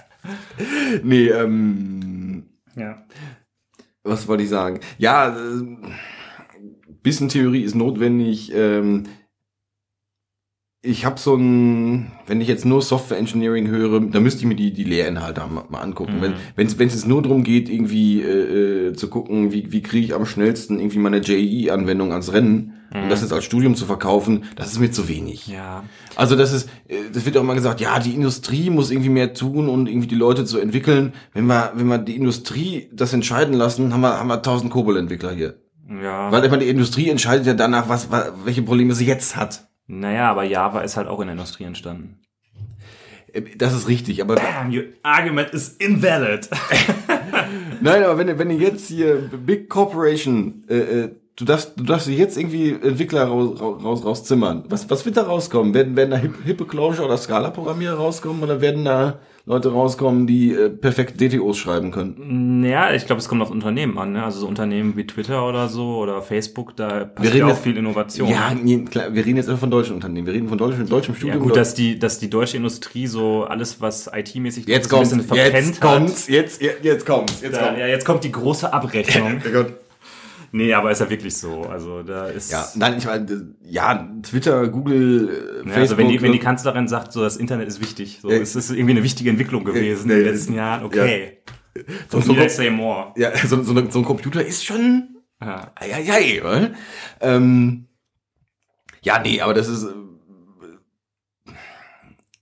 nee, ähm, ja. was wollte ich sagen? Ja, äh, bisschen Theorie ist notwendig. Ähm, ich habe so ein, wenn ich jetzt nur Software Engineering höre, da müsste ich mir die, die Lehrinhalte mal, mal angucken. Mhm. Wenn wenn es wenn es nur darum geht, irgendwie äh, äh, zu gucken, wie, wie kriege ich am schnellsten irgendwie meine JEE-Anwendung ans Rennen und das jetzt als Studium zu verkaufen, das ist mir zu wenig. Ja. Also das ist, äh, das wird auch immer gesagt, ja, die Industrie muss irgendwie mehr tun und irgendwie die Leute zu entwickeln. Wenn wir, wenn wir die Industrie das entscheiden lassen, haben wir, haben wir tausend Kobol-Entwickler hier. Ja. Weil ich meine, die Industrie entscheidet ja danach, was, welche Probleme sie jetzt hat. Naja, aber Java ist halt auch in der Industrie entstanden. Äh, Das ist richtig, aber Damn, your argument is invalid. nein, aber wenn, wenn du jetzt hier Big Corporation, äh, äh, du darfst, du darfst jetzt irgendwie Entwickler raus, raus, rauszimmern. Was, was wird da rauskommen? Werden, werden da Hip- Hippe Closure oder Scala-Programmierer rauskommen oder werden da Leute rauskommen, die äh, perfekt DTOs schreiben können? Ja, ich glaube, es kommt auf Unternehmen an. Ne? Also so Unternehmen wie Twitter oder so oder Facebook, da passiert reden ja auch jetzt- viel Innovation. Ja, nee, klar, wir reden jetzt einfach von deutschen Unternehmen. Wir reden von deutschen, deutschem Ja, Studium. gut, dass die, dass die deutsche Industrie so alles, was IT-mäßig jetzt so ein bisschen verpennt jetzt hat. kommt's, jetzt, jetzt, jetzt kommt's, jetzt Da, kommt's. ja, jetzt kommt die große Abrechnung. Nee, aber ist ja wirklich so. Also da ist. Ja, nein, ich meine, ja, Twitter, Google, äh, Ja, Facebook. also wenn die, wenn die ne? Kanzlerin sagt, so das Internet ist wichtig, so Ja. es ist irgendwie eine wichtige Entwicklung gewesen Ja, in den ja, letzten ja. Jahren. Okay, so, so so, say more. ja, so, so, ein Computer ist schon, Ja. eieiei, oder? Ähm, ja, nee, aber das ist, äh,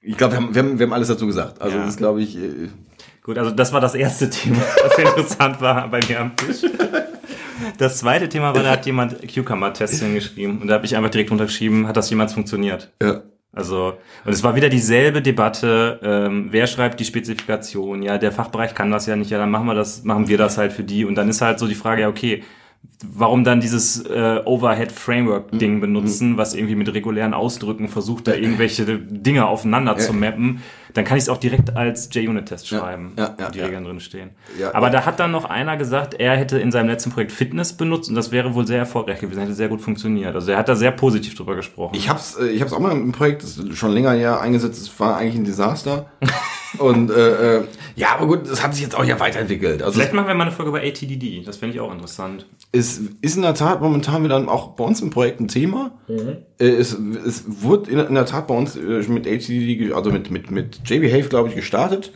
ich glaube, wir haben, wir, haben, wir haben alles dazu gesagt. Also Ja. das glaube ich, äh, Gut, also das war das erste Thema, was interessant war bei mir am Tisch. Das zweite Thema war, da hat jemand Cucumber-Tests hingeschrieben und da habe ich einfach direkt unterschrieben, hat das jemals funktioniert? ja. Also, und es war wieder dieselbe Debatte, ähm, wer schreibt die Spezifikation? Ja, der Fachbereich kann das ja nicht, ja, dann machen wir das, machen wir das halt für die. Und dann ist halt so die Frage, ja, okay, warum dann dieses äh, Overhead-Framework-Ding benutzen, was irgendwie mit regulären Ausdrücken versucht, da irgendwelche Dinge aufeinander zu mappen, dann kann ich es auch direkt als JUnit-Test schreiben, ja, ja, wo die ja. Regeln drin stehen. Ja, Aber ja. da hat dann noch einer gesagt, er hätte in seinem letzten Projekt Fitness benutzt und das wäre wohl sehr erfolgreich gewesen, hätte sehr gut funktioniert. Also er hat da sehr positiv drüber gesprochen. Ich hab's, äh, ich hab's auch mal im Projekt, das ist schon länger ja eingesetzt, es war eigentlich ein Desaster. Und äh, äh, ja, aber gut, das hat sich jetzt auch ja weiterentwickelt. Also Vielleicht machen wir mal eine Folge über ATDD. Das fände ich auch interessant. es ist in der Tat momentan wieder auch bei uns im Projekt ein Thema. Äh, Es, es wurde in, in der Tat bei uns äh, mit ge- also mit, mit, mit JBehave, glaube ich, gestartet.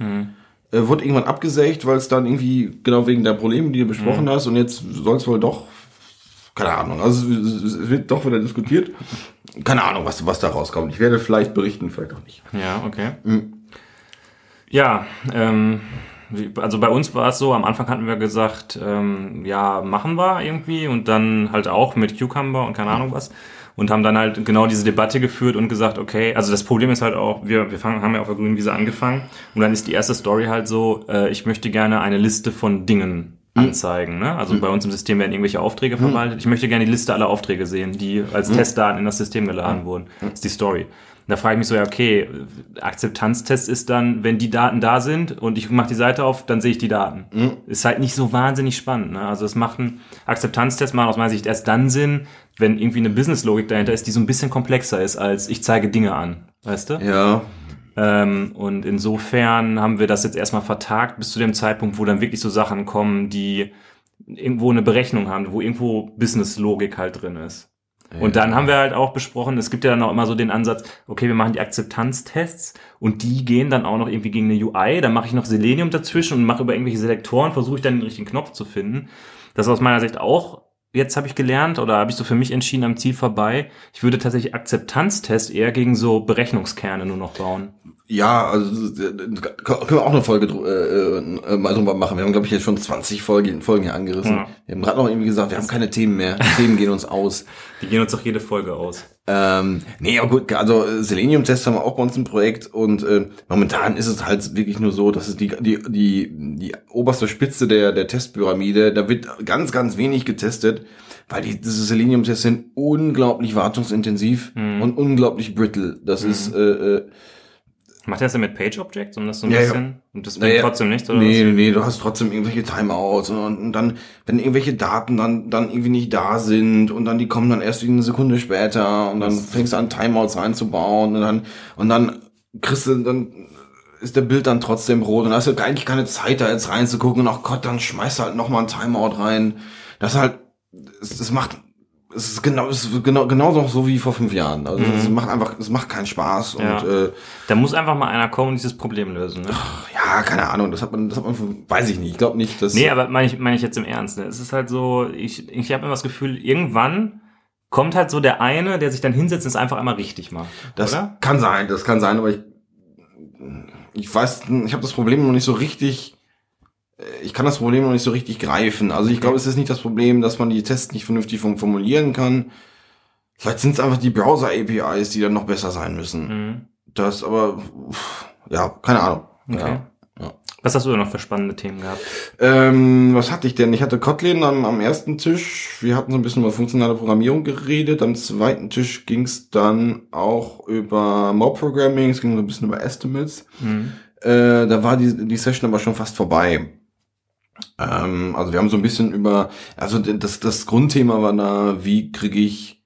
Äh, wurde irgendwann abgesägt, weil es dann irgendwie, genau wegen der Probleme, die du besprochen hast, und jetzt soll es wohl doch, keine Ahnung, also es, es wird doch wieder diskutiert. Keine Ahnung, was, was da rauskommt. Ich werde vielleicht berichten, vielleicht auch nicht. Ja, okay. Ja, ähm, Also bei uns war es so, am Anfang hatten wir gesagt, ähm, ja, machen wir irgendwie und dann halt auch mit Cucumber und keine Ahnung was und haben dann halt genau diese Debatte geführt und gesagt, okay, also das Problem ist halt auch, wir, wir fangen, haben ja auf der grünen Wiese angefangen und dann ist die erste Story halt so, äh, ich möchte gerne eine Liste von Dingen anzeigen. Ne? Also bei uns im System werden irgendwelche Aufträge verwaltet. Ich möchte gerne die Liste aller Aufträge sehen, die als Testdaten in das System geladen wurden. Das ist die Story. Da frage ich mich so, ja, okay, Akzeptanztest ist dann, wenn die Daten da sind und ich mache die Seite auf, dann sehe ich die Daten. Ist halt nicht so wahnsinnig spannend. Ne? Also es macht ein Akzeptanztest mal aus meiner Sicht erst dann Sinn, wenn irgendwie eine Businesslogik dahinter ist, die so ein bisschen komplexer ist, als ich zeige Dinge an. Weißt du? Ja, Ähm, und insofern haben wir das jetzt erstmal vertagt bis zu dem Zeitpunkt, wo dann wirklich so Sachen kommen, die irgendwo eine Berechnung haben, wo irgendwo Businesslogik halt drin ist. Und dann haben wir halt auch besprochen, es gibt ja dann auch immer so den Ansatz, okay, wir machen die Akzeptanztests und die gehen dann auch noch irgendwie gegen eine UI, dann mache ich noch Selenium dazwischen und mache über irgendwelche Selektoren, versuche ich dann den richtigen Knopf zu finden. Das ist aus meiner Sicht auch, jetzt habe ich gelernt oder habe ich so für mich entschieden am Ziel vorbei, ich würde tatsächlich Akzeptanztest eher gegen so Berechnungskerne nur noch bauen. Ja, also können wir auch eine Folge äh, äh, mal drüber machen. Wir haben, glaube ich, jetzt schon 20 Folgen, Folgen hier angerissen. Ja. Wir haben gerade noch irgendwie gesagt, wir haben keine Themen mehr. Die Themen gehen uns aus. Die gehen uns doch jede Folge aus. Ähm, nee, aber gut, also äh, Selenium-Test haben wir auch bei uns im Projekt und äh, momentan ist es halt wirklich nur so, dass es die, die, die, die oberste Spitze der, der Testpyramide, da wird ganz, ganz wenig getestet, weil die, diese Selenium-Tests sind unglaublich wartungsintensiv und unglaublich brittle. Das ist, äh, äh, Macht er das denn mit Page Objects, um das so ein Ja, ja. bisschen? Und das bringt Naja, trotzdem nichts, oder nee, was? nee, du hast trotzdem irgendwelche Timeouts und, und dann, wenn irgendwelche Daten dann, dann irgendwie nicht da sind und dann die kommen dann erst eine Sekunde später und dann fängst du an Timeouts reinzubauen und dann, und dann kriegst du, dann ist der Bild dann trotzdem rot und hast du eigentlich keine Zeit da jetzt reinzugucken und ach Gott, dann schmeißt du halt nochmal ein Timeout rein. Das ist halt, es, das macht, es ist genau, es ist genau, genauso so wie vor fünf Jahren. Also es macht einfach, es macht keinen Spaß Mhm. Ja. und, äh, Da muss einfach mal einer kommen und dieses Problem lösen. Ne? ja, keine Ahnung, das hat man, das hat man, weiß ich nicht. Ich glaube nicht, dass. Nee, aber meine ich, meine ich jetzt im Ernst. Ne? Es ist halt so, ich, ich habe immer das Gefühl, irgendwann kommt halt so der eine, der sich dann hinsetzt und es einfach einmal richtig macht. Das oder? kann sein, das kann sein, aber ich, ich weiß, ich habe das Problem noch nicht so richtig, ich kann das Problem noch nicht so richtig greifen. Also ich glaube, es ist nicht das Problem, dass man die Tests nicht vernünftig form- formulieren kann. Vielleicht sind es einfach die Browser-APIs, die dann noch besser sein müssen. Mhm. Das aber, ja, keine Ahnung. Okay. Ja. Was hast du noch für spannende Themen gehabt? Ähm, was hatte ich denn? Ich hatte Kotlin am, am ersten Tisch. Wir hatten so ein bisschen über funktionale Programmierung geredet. Am zweiten Tisch ging es dann auch über Mob Programming. Es ging so ein bisschen über Estimates. Mhm. Äh, da war die, die Session aber schon fast vorbei. Ähm, also wir haben so ein bisschen über, also das, das Grundthema war da, wie kriege ich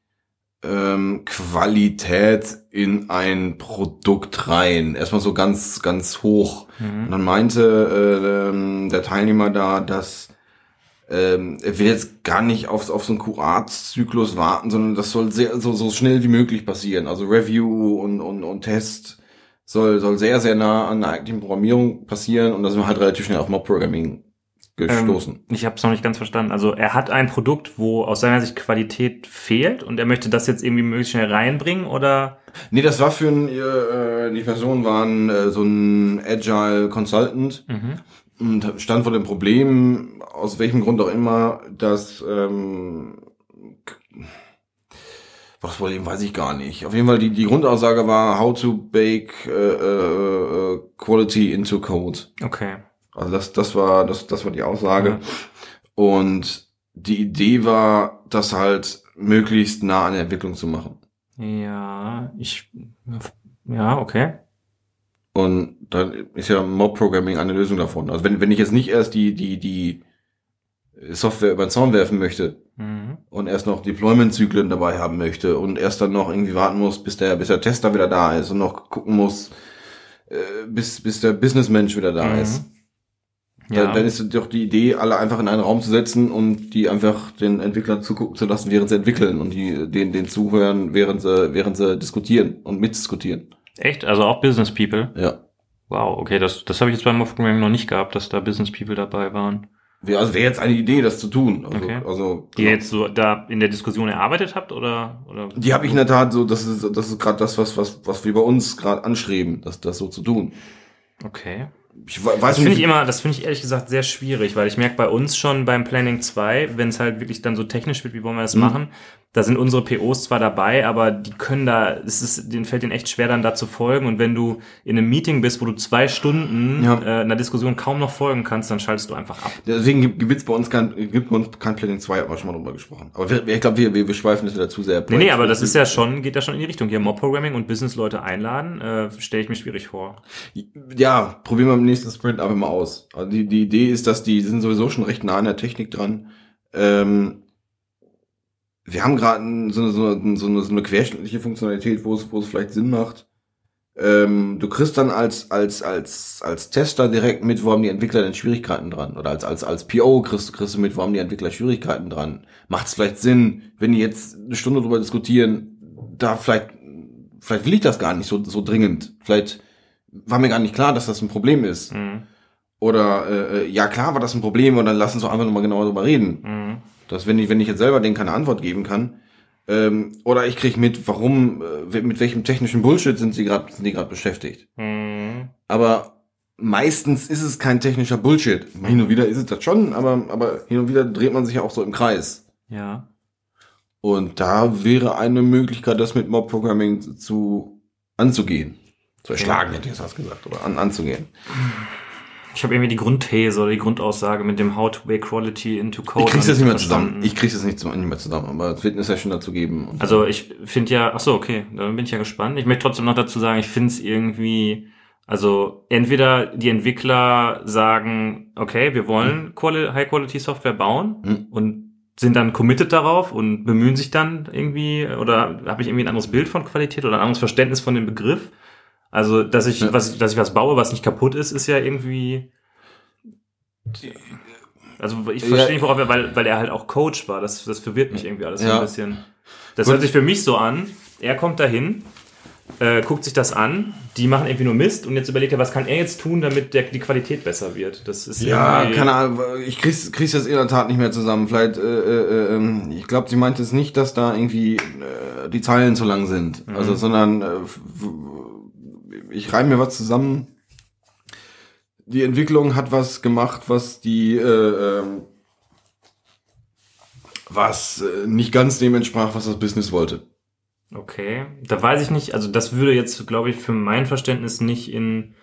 ähm, Qualität in ein Produkt rein. Erstmal so ganz, ganz hoch. Und dann meinte äh, ähm, der Teilnehmer da, dass ähm, er will jetzt gar nicht auf, auf so einen QA-Zyklus warten, sondern das soll sehr, so, so schnell wie möglich passieren. Also Review und, und, und Test soll, soll sehr, sehr nah an der eigentlichen Programmierung passieren und da sind wir halt relativ schnell auf Mob-Programming gestoßen. Ähm, ich habe es noch nicht ganz verstanden. Also er hat ein Produkt, wo aus seiner Sicht Qualität fehlt und er möchte das jetzt irgendwie möglichst schnell reinbringen oder? Nee, das war für ein, äh, die Person waren äh, so ein Agile Consultant Mhm. und stand vor dem Problem, aus welchem Grund auch immer, dass ähm, was Problem weiß ich gar nicht. Auf jeden Fall die die Grundaussage war how to bake äh, äh, äh, quality into code. Okay. Also das das war das das war die Aussage Ja. und die Idee war, das halt möglichst nah an der Entwicklung zu machen. Ja, ich. Ja, okay. Und dann ist ja Mob-Programming eine Lösung davon. Also wenn, wenn ich jetzt nicht erst die, die, die Software über den Zaun werfen möchte Mhm. und erst noch Deployment-Zyklen dabei haben möchte und erst dann noch irgendwie warten muss, bis der, bis der Tester wieder da ist und noch gucken muss, äh, bis, bis der Businessmensch wieder da Mhm. ist. Ja. Dann, dann ist doch die Idee, alle einfach in einen Raum zu setzen und die einfach den Entwicklern zugucken zu lassen, während sie entwickeln und die, den, den zuhören, während sie, während sie diskutieren und mitdiskutieren. Echt? Also auch Business People? Ja. Wow, okay, das, das habe ich jetzt beim Programming noch nicht gehabt, dass da Business People dabei waren. Also wäre jetzt eine Idee, das zu tun. Also, Okay. also Die ihr jetzt so da in der Diskussion erarbeitet habt oder? oder? die habe ich in der Tat so, das ist das ist gerade das, was was was wir bei uns gerade anstreben, das das so zu tun. Okay. Ich we- weiß Das finde ich immer, das finde ich ehrlich gesagt sehr schwierig, weil ich merke bei uns schon beim Planning 2, wenn es halt wirklich dann so technisch wird, wie wollen wir Mhm. das machen, da sind unsere POs zwar dabei, aber die können da, es ist, denen fällt denen echt schwer dann da zu folgen und wenn du in einem Meeting bist, wo du zwei Stunden Ja. äh, einer Diskussion kaum noch folgen kannst, dann schaltest du einfach ab. Deswegen gibt es bei uns kein, gibt bei uns kein Planning 2, haben wir schon mal drüber gesprochen. Aber wir, ich glaube, wir, wir, wir schweifen das wieder zu sehr. Nee, nee, aber das ist ja schon, geht ja schon in die Richtung. Hier Mob-Programming und Business-Leute einladen, äh, stelle ich mir schwierig vor. Ja, probieren wir im nächsten Sprint aber mal aus. Also die, die Idee ist, dass die sind sowieso schon recht nah an der Technik dran. Ähm, wir haben gerade so eine, so, eine, so, eine, so eine querschnittliche Funktionalität, wo es, wo es vielleicht Sinn macht. Ähm, du kriegst dann als, als, als, als Tester direkt mit, wo haben die Entwickler denn Schwierigkeiten dran? Oder als, als, als PO kriegst, kriegst du mit, wo haben die Entwickler Schwierigkeiten dran? Macht es vielleicht Sinn, wenn die jetzt eine Stunde drüber diskutieren, da vielleicht, vielleicht will ich das gar nicht so, so dringend. Vielleicht war mir gar nicht klar, dass das ein Problem ist. Mhm. Oder äh, ja klar war das ein Problem und dann lass uns doch einfach nochmal genauer drüber reden. Mhm. Dass wenn ich, wenn ich jetzt selber denen keine Antwort geben kann, ähm, oder ich krieg mit, warum, äh, mit welchem technischen Bullshit sind sie gerade sind die gerade beschäftigt. Mhm. Aber meistens ist es kein technischer Bullshit. Hin und wieder ist es das schon, aber, aber hin und wieder dreht man sich ja auch so im Kreis. Ja. Und da wäre eine Möglichkeit, das mit Mob Programming zu anzugehen. Zu erschlagen, hätte ich jetzt fast gesagt, oder an, anzugehen. Ich habe irgendwie die Grundthese oder die Grundaussage mit dem How to make quality into code. Ich krieg's jetzt nicht mehr verstanden. zusammen. Ich krieg's jetzt nicht, mehr zusammen, aber es wird eine Session dazu geben. Also ich finde ja, ach so, okay, dann bin ich ja gespannt. Ich möchte trotzdem noch dazu sagen, ich finde es irgendwie, also entweder die Entwickler sagen, okay, wir wollen Quali High Quality Software bauen Hm. und sind dann committed darauf und bemühen sich dann irgendwie oder habe ich irgendwie ein anderes Bild von Qualität oder ein anderes Verständnis von dem Begriff? Also, dass ich, Ja. was, dass ich was baue, was nicht kaputt ist, ist ja irgendwie. Also ich Ja. verstehe nicht, worauf er, weil, weil er halt auch Coach war. Das, das verwirrt mich irgendwie alles so Ja. ein bisschen. Das Gut. hört sich für mich so an. Er kommt dahin, äh, guckt sich das an, die machen irgendwie nur Mist und jetzt überlegt er, was kann er jetzt tun, damit der, die Qualität besser wird. Das ist ja, keine Ahnung, ich krieg's, krieg's jetzt in der Tat nicht mehr zusammen. Vielleicht, äh, äh, ähm, ich glaube, sie meint es nicht, dass da irgendwie äh, die Zeilen zu lang sind. Mhm. Also, sondern äh, ich reime mir was zusammen. Die Entwicklung hat was gemacht, was die äh, ähm, was äh, nicht ganz dem entsprach, was das Business wollte. Okay, da weiß ich nicht, also das würde jetzt, glaube ich, für mein Verständnis nicht in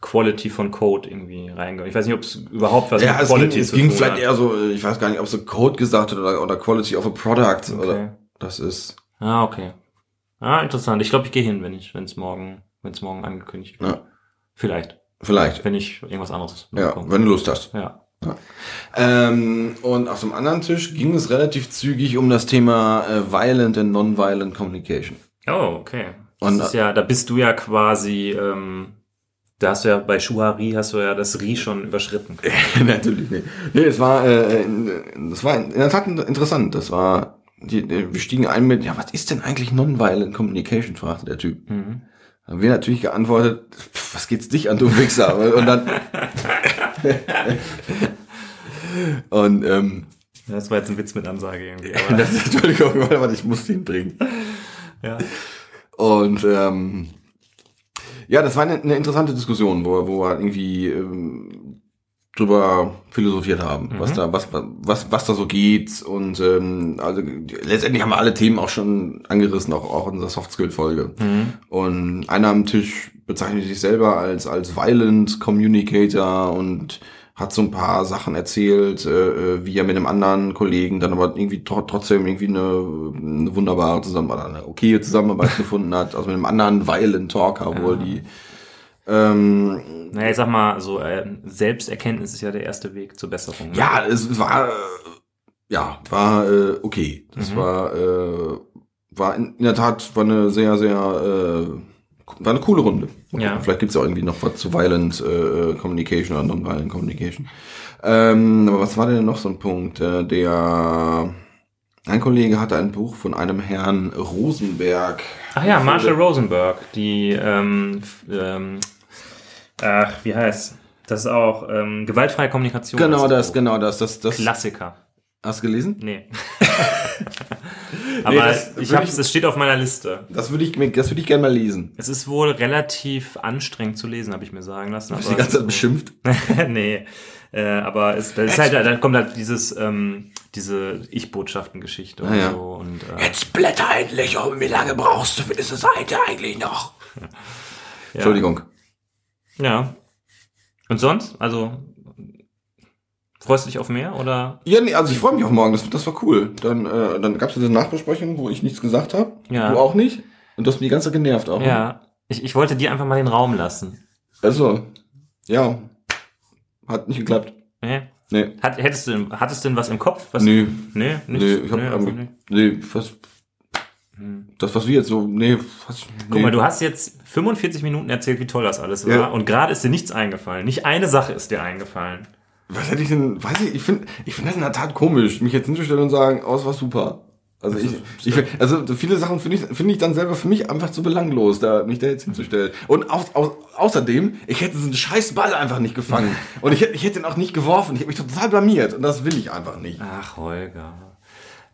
Quality von Code irgendwie reingehen. Ich weiß nicht, ob es überhaupt was ja, mit es ging, Quality es zu ging vielleicht hat. eher so, äh, ich weiß gar nicht, ob sie Code gesagt hat oder, oder Quality of a Product Okay. oder das ist. Ah, okay. Ah, interessant. Ich glaube, ich gehe hin, wenn ich, wenn es morgen, wenn es morgen angekündigt wird. Ja. Vielleicht, Vielleicht. wenn ich irgendwas anderes Ja, bekomme. wenn du Lust hast. Ja. Ähm, und auf dem anderen Tisch ging es relativ zügig um das Thema äh, Violent and Non-Violent Communication. Oh, okay. Das Und- ist ja, da bist du ja quasi, ähm, da hast du ja bei Shuhari hast du ja das Ri schon überschritten. Natürlich nicht. Nee, es war, äh, in- das war in der Tat interessant. Das war, die, wir stiegen ein mit, ja, was ist denn eigentlich Non-Violent Communication, fragte der Typ. Mhm. Haben wir natürlich geantwortet, "Pff, was geht's dich an, du Wichser? Und dann, und, ähm, Das war jetzt ein Witz mit Ansage irgendwie. Aber, das, Entschuldigung, warte, ich muss den bringen. ja. Und ähm, ja, das war eine, eine interessante Diskussion, wo, wo wir irgendwie ähm, drüber philosophiert haben, was da was was was da so geht und ähm, also letztendlich haben wir alle Themen auch schon angerissen, auch auch in unserer Soft Skill Folge. Mhm. Und einer am Tisch bezeichnet sich selber als als violent Communicator und hat so ein paar Sachen erzählt, äh, äh, wie er mit einem anderen Kollegen dann aber irgendwie tro trotzdem irgendwie eine, eine wunderbare Zusammenarbeit, eine okaye Zusammenarbeit gefunden hat, also mit einem anderen violent Talker wohl die ähm, Naja, ich sag mal, so äh, Selbsterkenntnis ist ja der erste Weg zur Besserung. ne? ja, es, es war äh, ja war äh, okay. Das Mhm. war äh, war in, in der Tat war eine sehr sehr äh, war eine coole Runde. Ja. Vielleicht gibt's ja irgendwie noch was zu Violent äh, Communication oder Non-Violent Communication. Ähm, aber was war denn noch so ein Punkt? Äh, der ein Kollege hatte ein Buch von einem Herrn Rosenberg. Ach ja, Marshall Rosenberg, die, ähm, ähm, ach, wie heißt? Das ist auch ähm, gewaltfreie Kommunikation. Genau ist das, Buch. genau das, das, das. Klassiker. Hast du gelesen? Nee. Aber das ich hab's, es steht auf meiner Liste. Das würde ich, mir- das würde ich gerne mal lesen. Es ist wohl relativ anstrengend zu lesen, habe ich mir sagen lassen. Hast du die ganze Zeit beschimpft? nee. Äh, aber es, das ist halt, da kommt halt dieses, ähm, diese Ich-Botschaften-Geschichte und Ah, ja. so. Und, äh, Jetzt blätter endlich um. Wie lange brauchst du für diese Seite eigentlich noch? ja. Entschuldigung. Ja. Und sonst? Also, freust du dich auf mehr oder? Ja, nee, also ich freue mich auf morgen. Das, das war cool. Dann, äh, dann gab es diese Nachbesprechung, wo ich nichts gesagt habe. Ja. Du auch nicht. Und du hast mich die ganze Zeit genervt auch. Ja. Ich, ich wollte dir einfach mal den Raum lassen. Also, ja. Hat nicht geklappt. Nee? Nee. Hat, hättest du, hattest du denn was im Kopf? Was, Nee. Nee, nicht? Nee, ich hab, nee, ähm, einfach nicht. nee, was, das, was wir jetzt so, nee, was, nee. Guck mal, du hast jetzt 45 Minuten erzählt, wie toll das alles war. Ja. Und gerade ist dir nichts eingefallen. Nicht eine Sache ist dir eingefallen. Was hätte ich denn, weiß ich, ich finde, ich finde das in der Tat komisch, mich jetzt hinzustellen und sagen, oh, es war super. Also ich, ich also viele Sachen finde ich, finde ich dann selber für mich einfach zu belanglos, da mich da jetzt hinzustellen. Und au, au, außerdem, ich hätte diesen scheiß Ball einfach nicht gefangen. Und ich hätte, ich hätte ihn auch nicht geworfen. Ich hätte mich total blamiert. Und das will ich einfach nicht. Ach, Holger.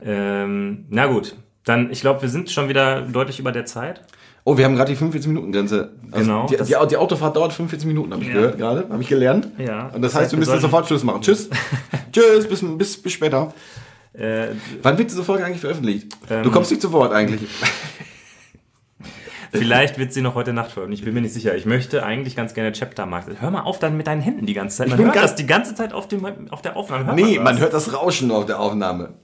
Ähm, na gut. Dann, ich glaube, wir sind schon wieder deutlich über der Zeit. Oh, wir haben gerade die 45-Minuten-Grenze. Also Genau, Die, die, die Autofahrt dauert 45 Minuten, habe ich Ja. gehört gerade. Habe ich gelernt. Ja. Und das Das heißt, heißt, wir müssen sollten- sofort Schluss machen. Tschüss. Tschüss, bis, bis, bis später. Äh, Wann wird diese Folge eigentlich veröffentlicht? Ähm, du kommst nicht zu Wort eigentlich. vielleicht wird sie noch heute Nacht veröffentlicht. Ich bin mir nicht sicher. Ich möchte eigentlich ganz gerne Chapter Mark. Hör mal auf dann mit deinen Händen die ganze Zeit. Man hört das die ganze Zeit auf, dem, auf der Aufnahme. Hört Nee, das? man hört das Rauschen auf der Aufnahme.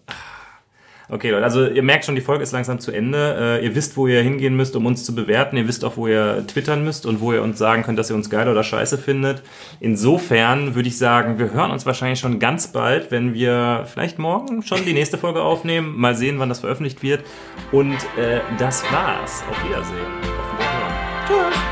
Okay, Leute, also ihr merkt schon, die Folge ist langsam zu Ende. Äh, ihr wisst, wo ihr hingehen müsst, um uns zu bewerten. Ihr wisst auch, wo ihr twittern müsst und wo ihr uns sagen könnt, dass ihr uns geil oder scheiße findet. Insofern würde ich sagen, wir hören uns wahrscheinlich schon ganz bald, wenn wir vielleicht morgen schon die nächste Folge aufnehmen. Mal sehen, wann das veröffentlicht wird. Und äh, das war's. Auf Wiedersehen. Auf Wiederhören. Tschüss.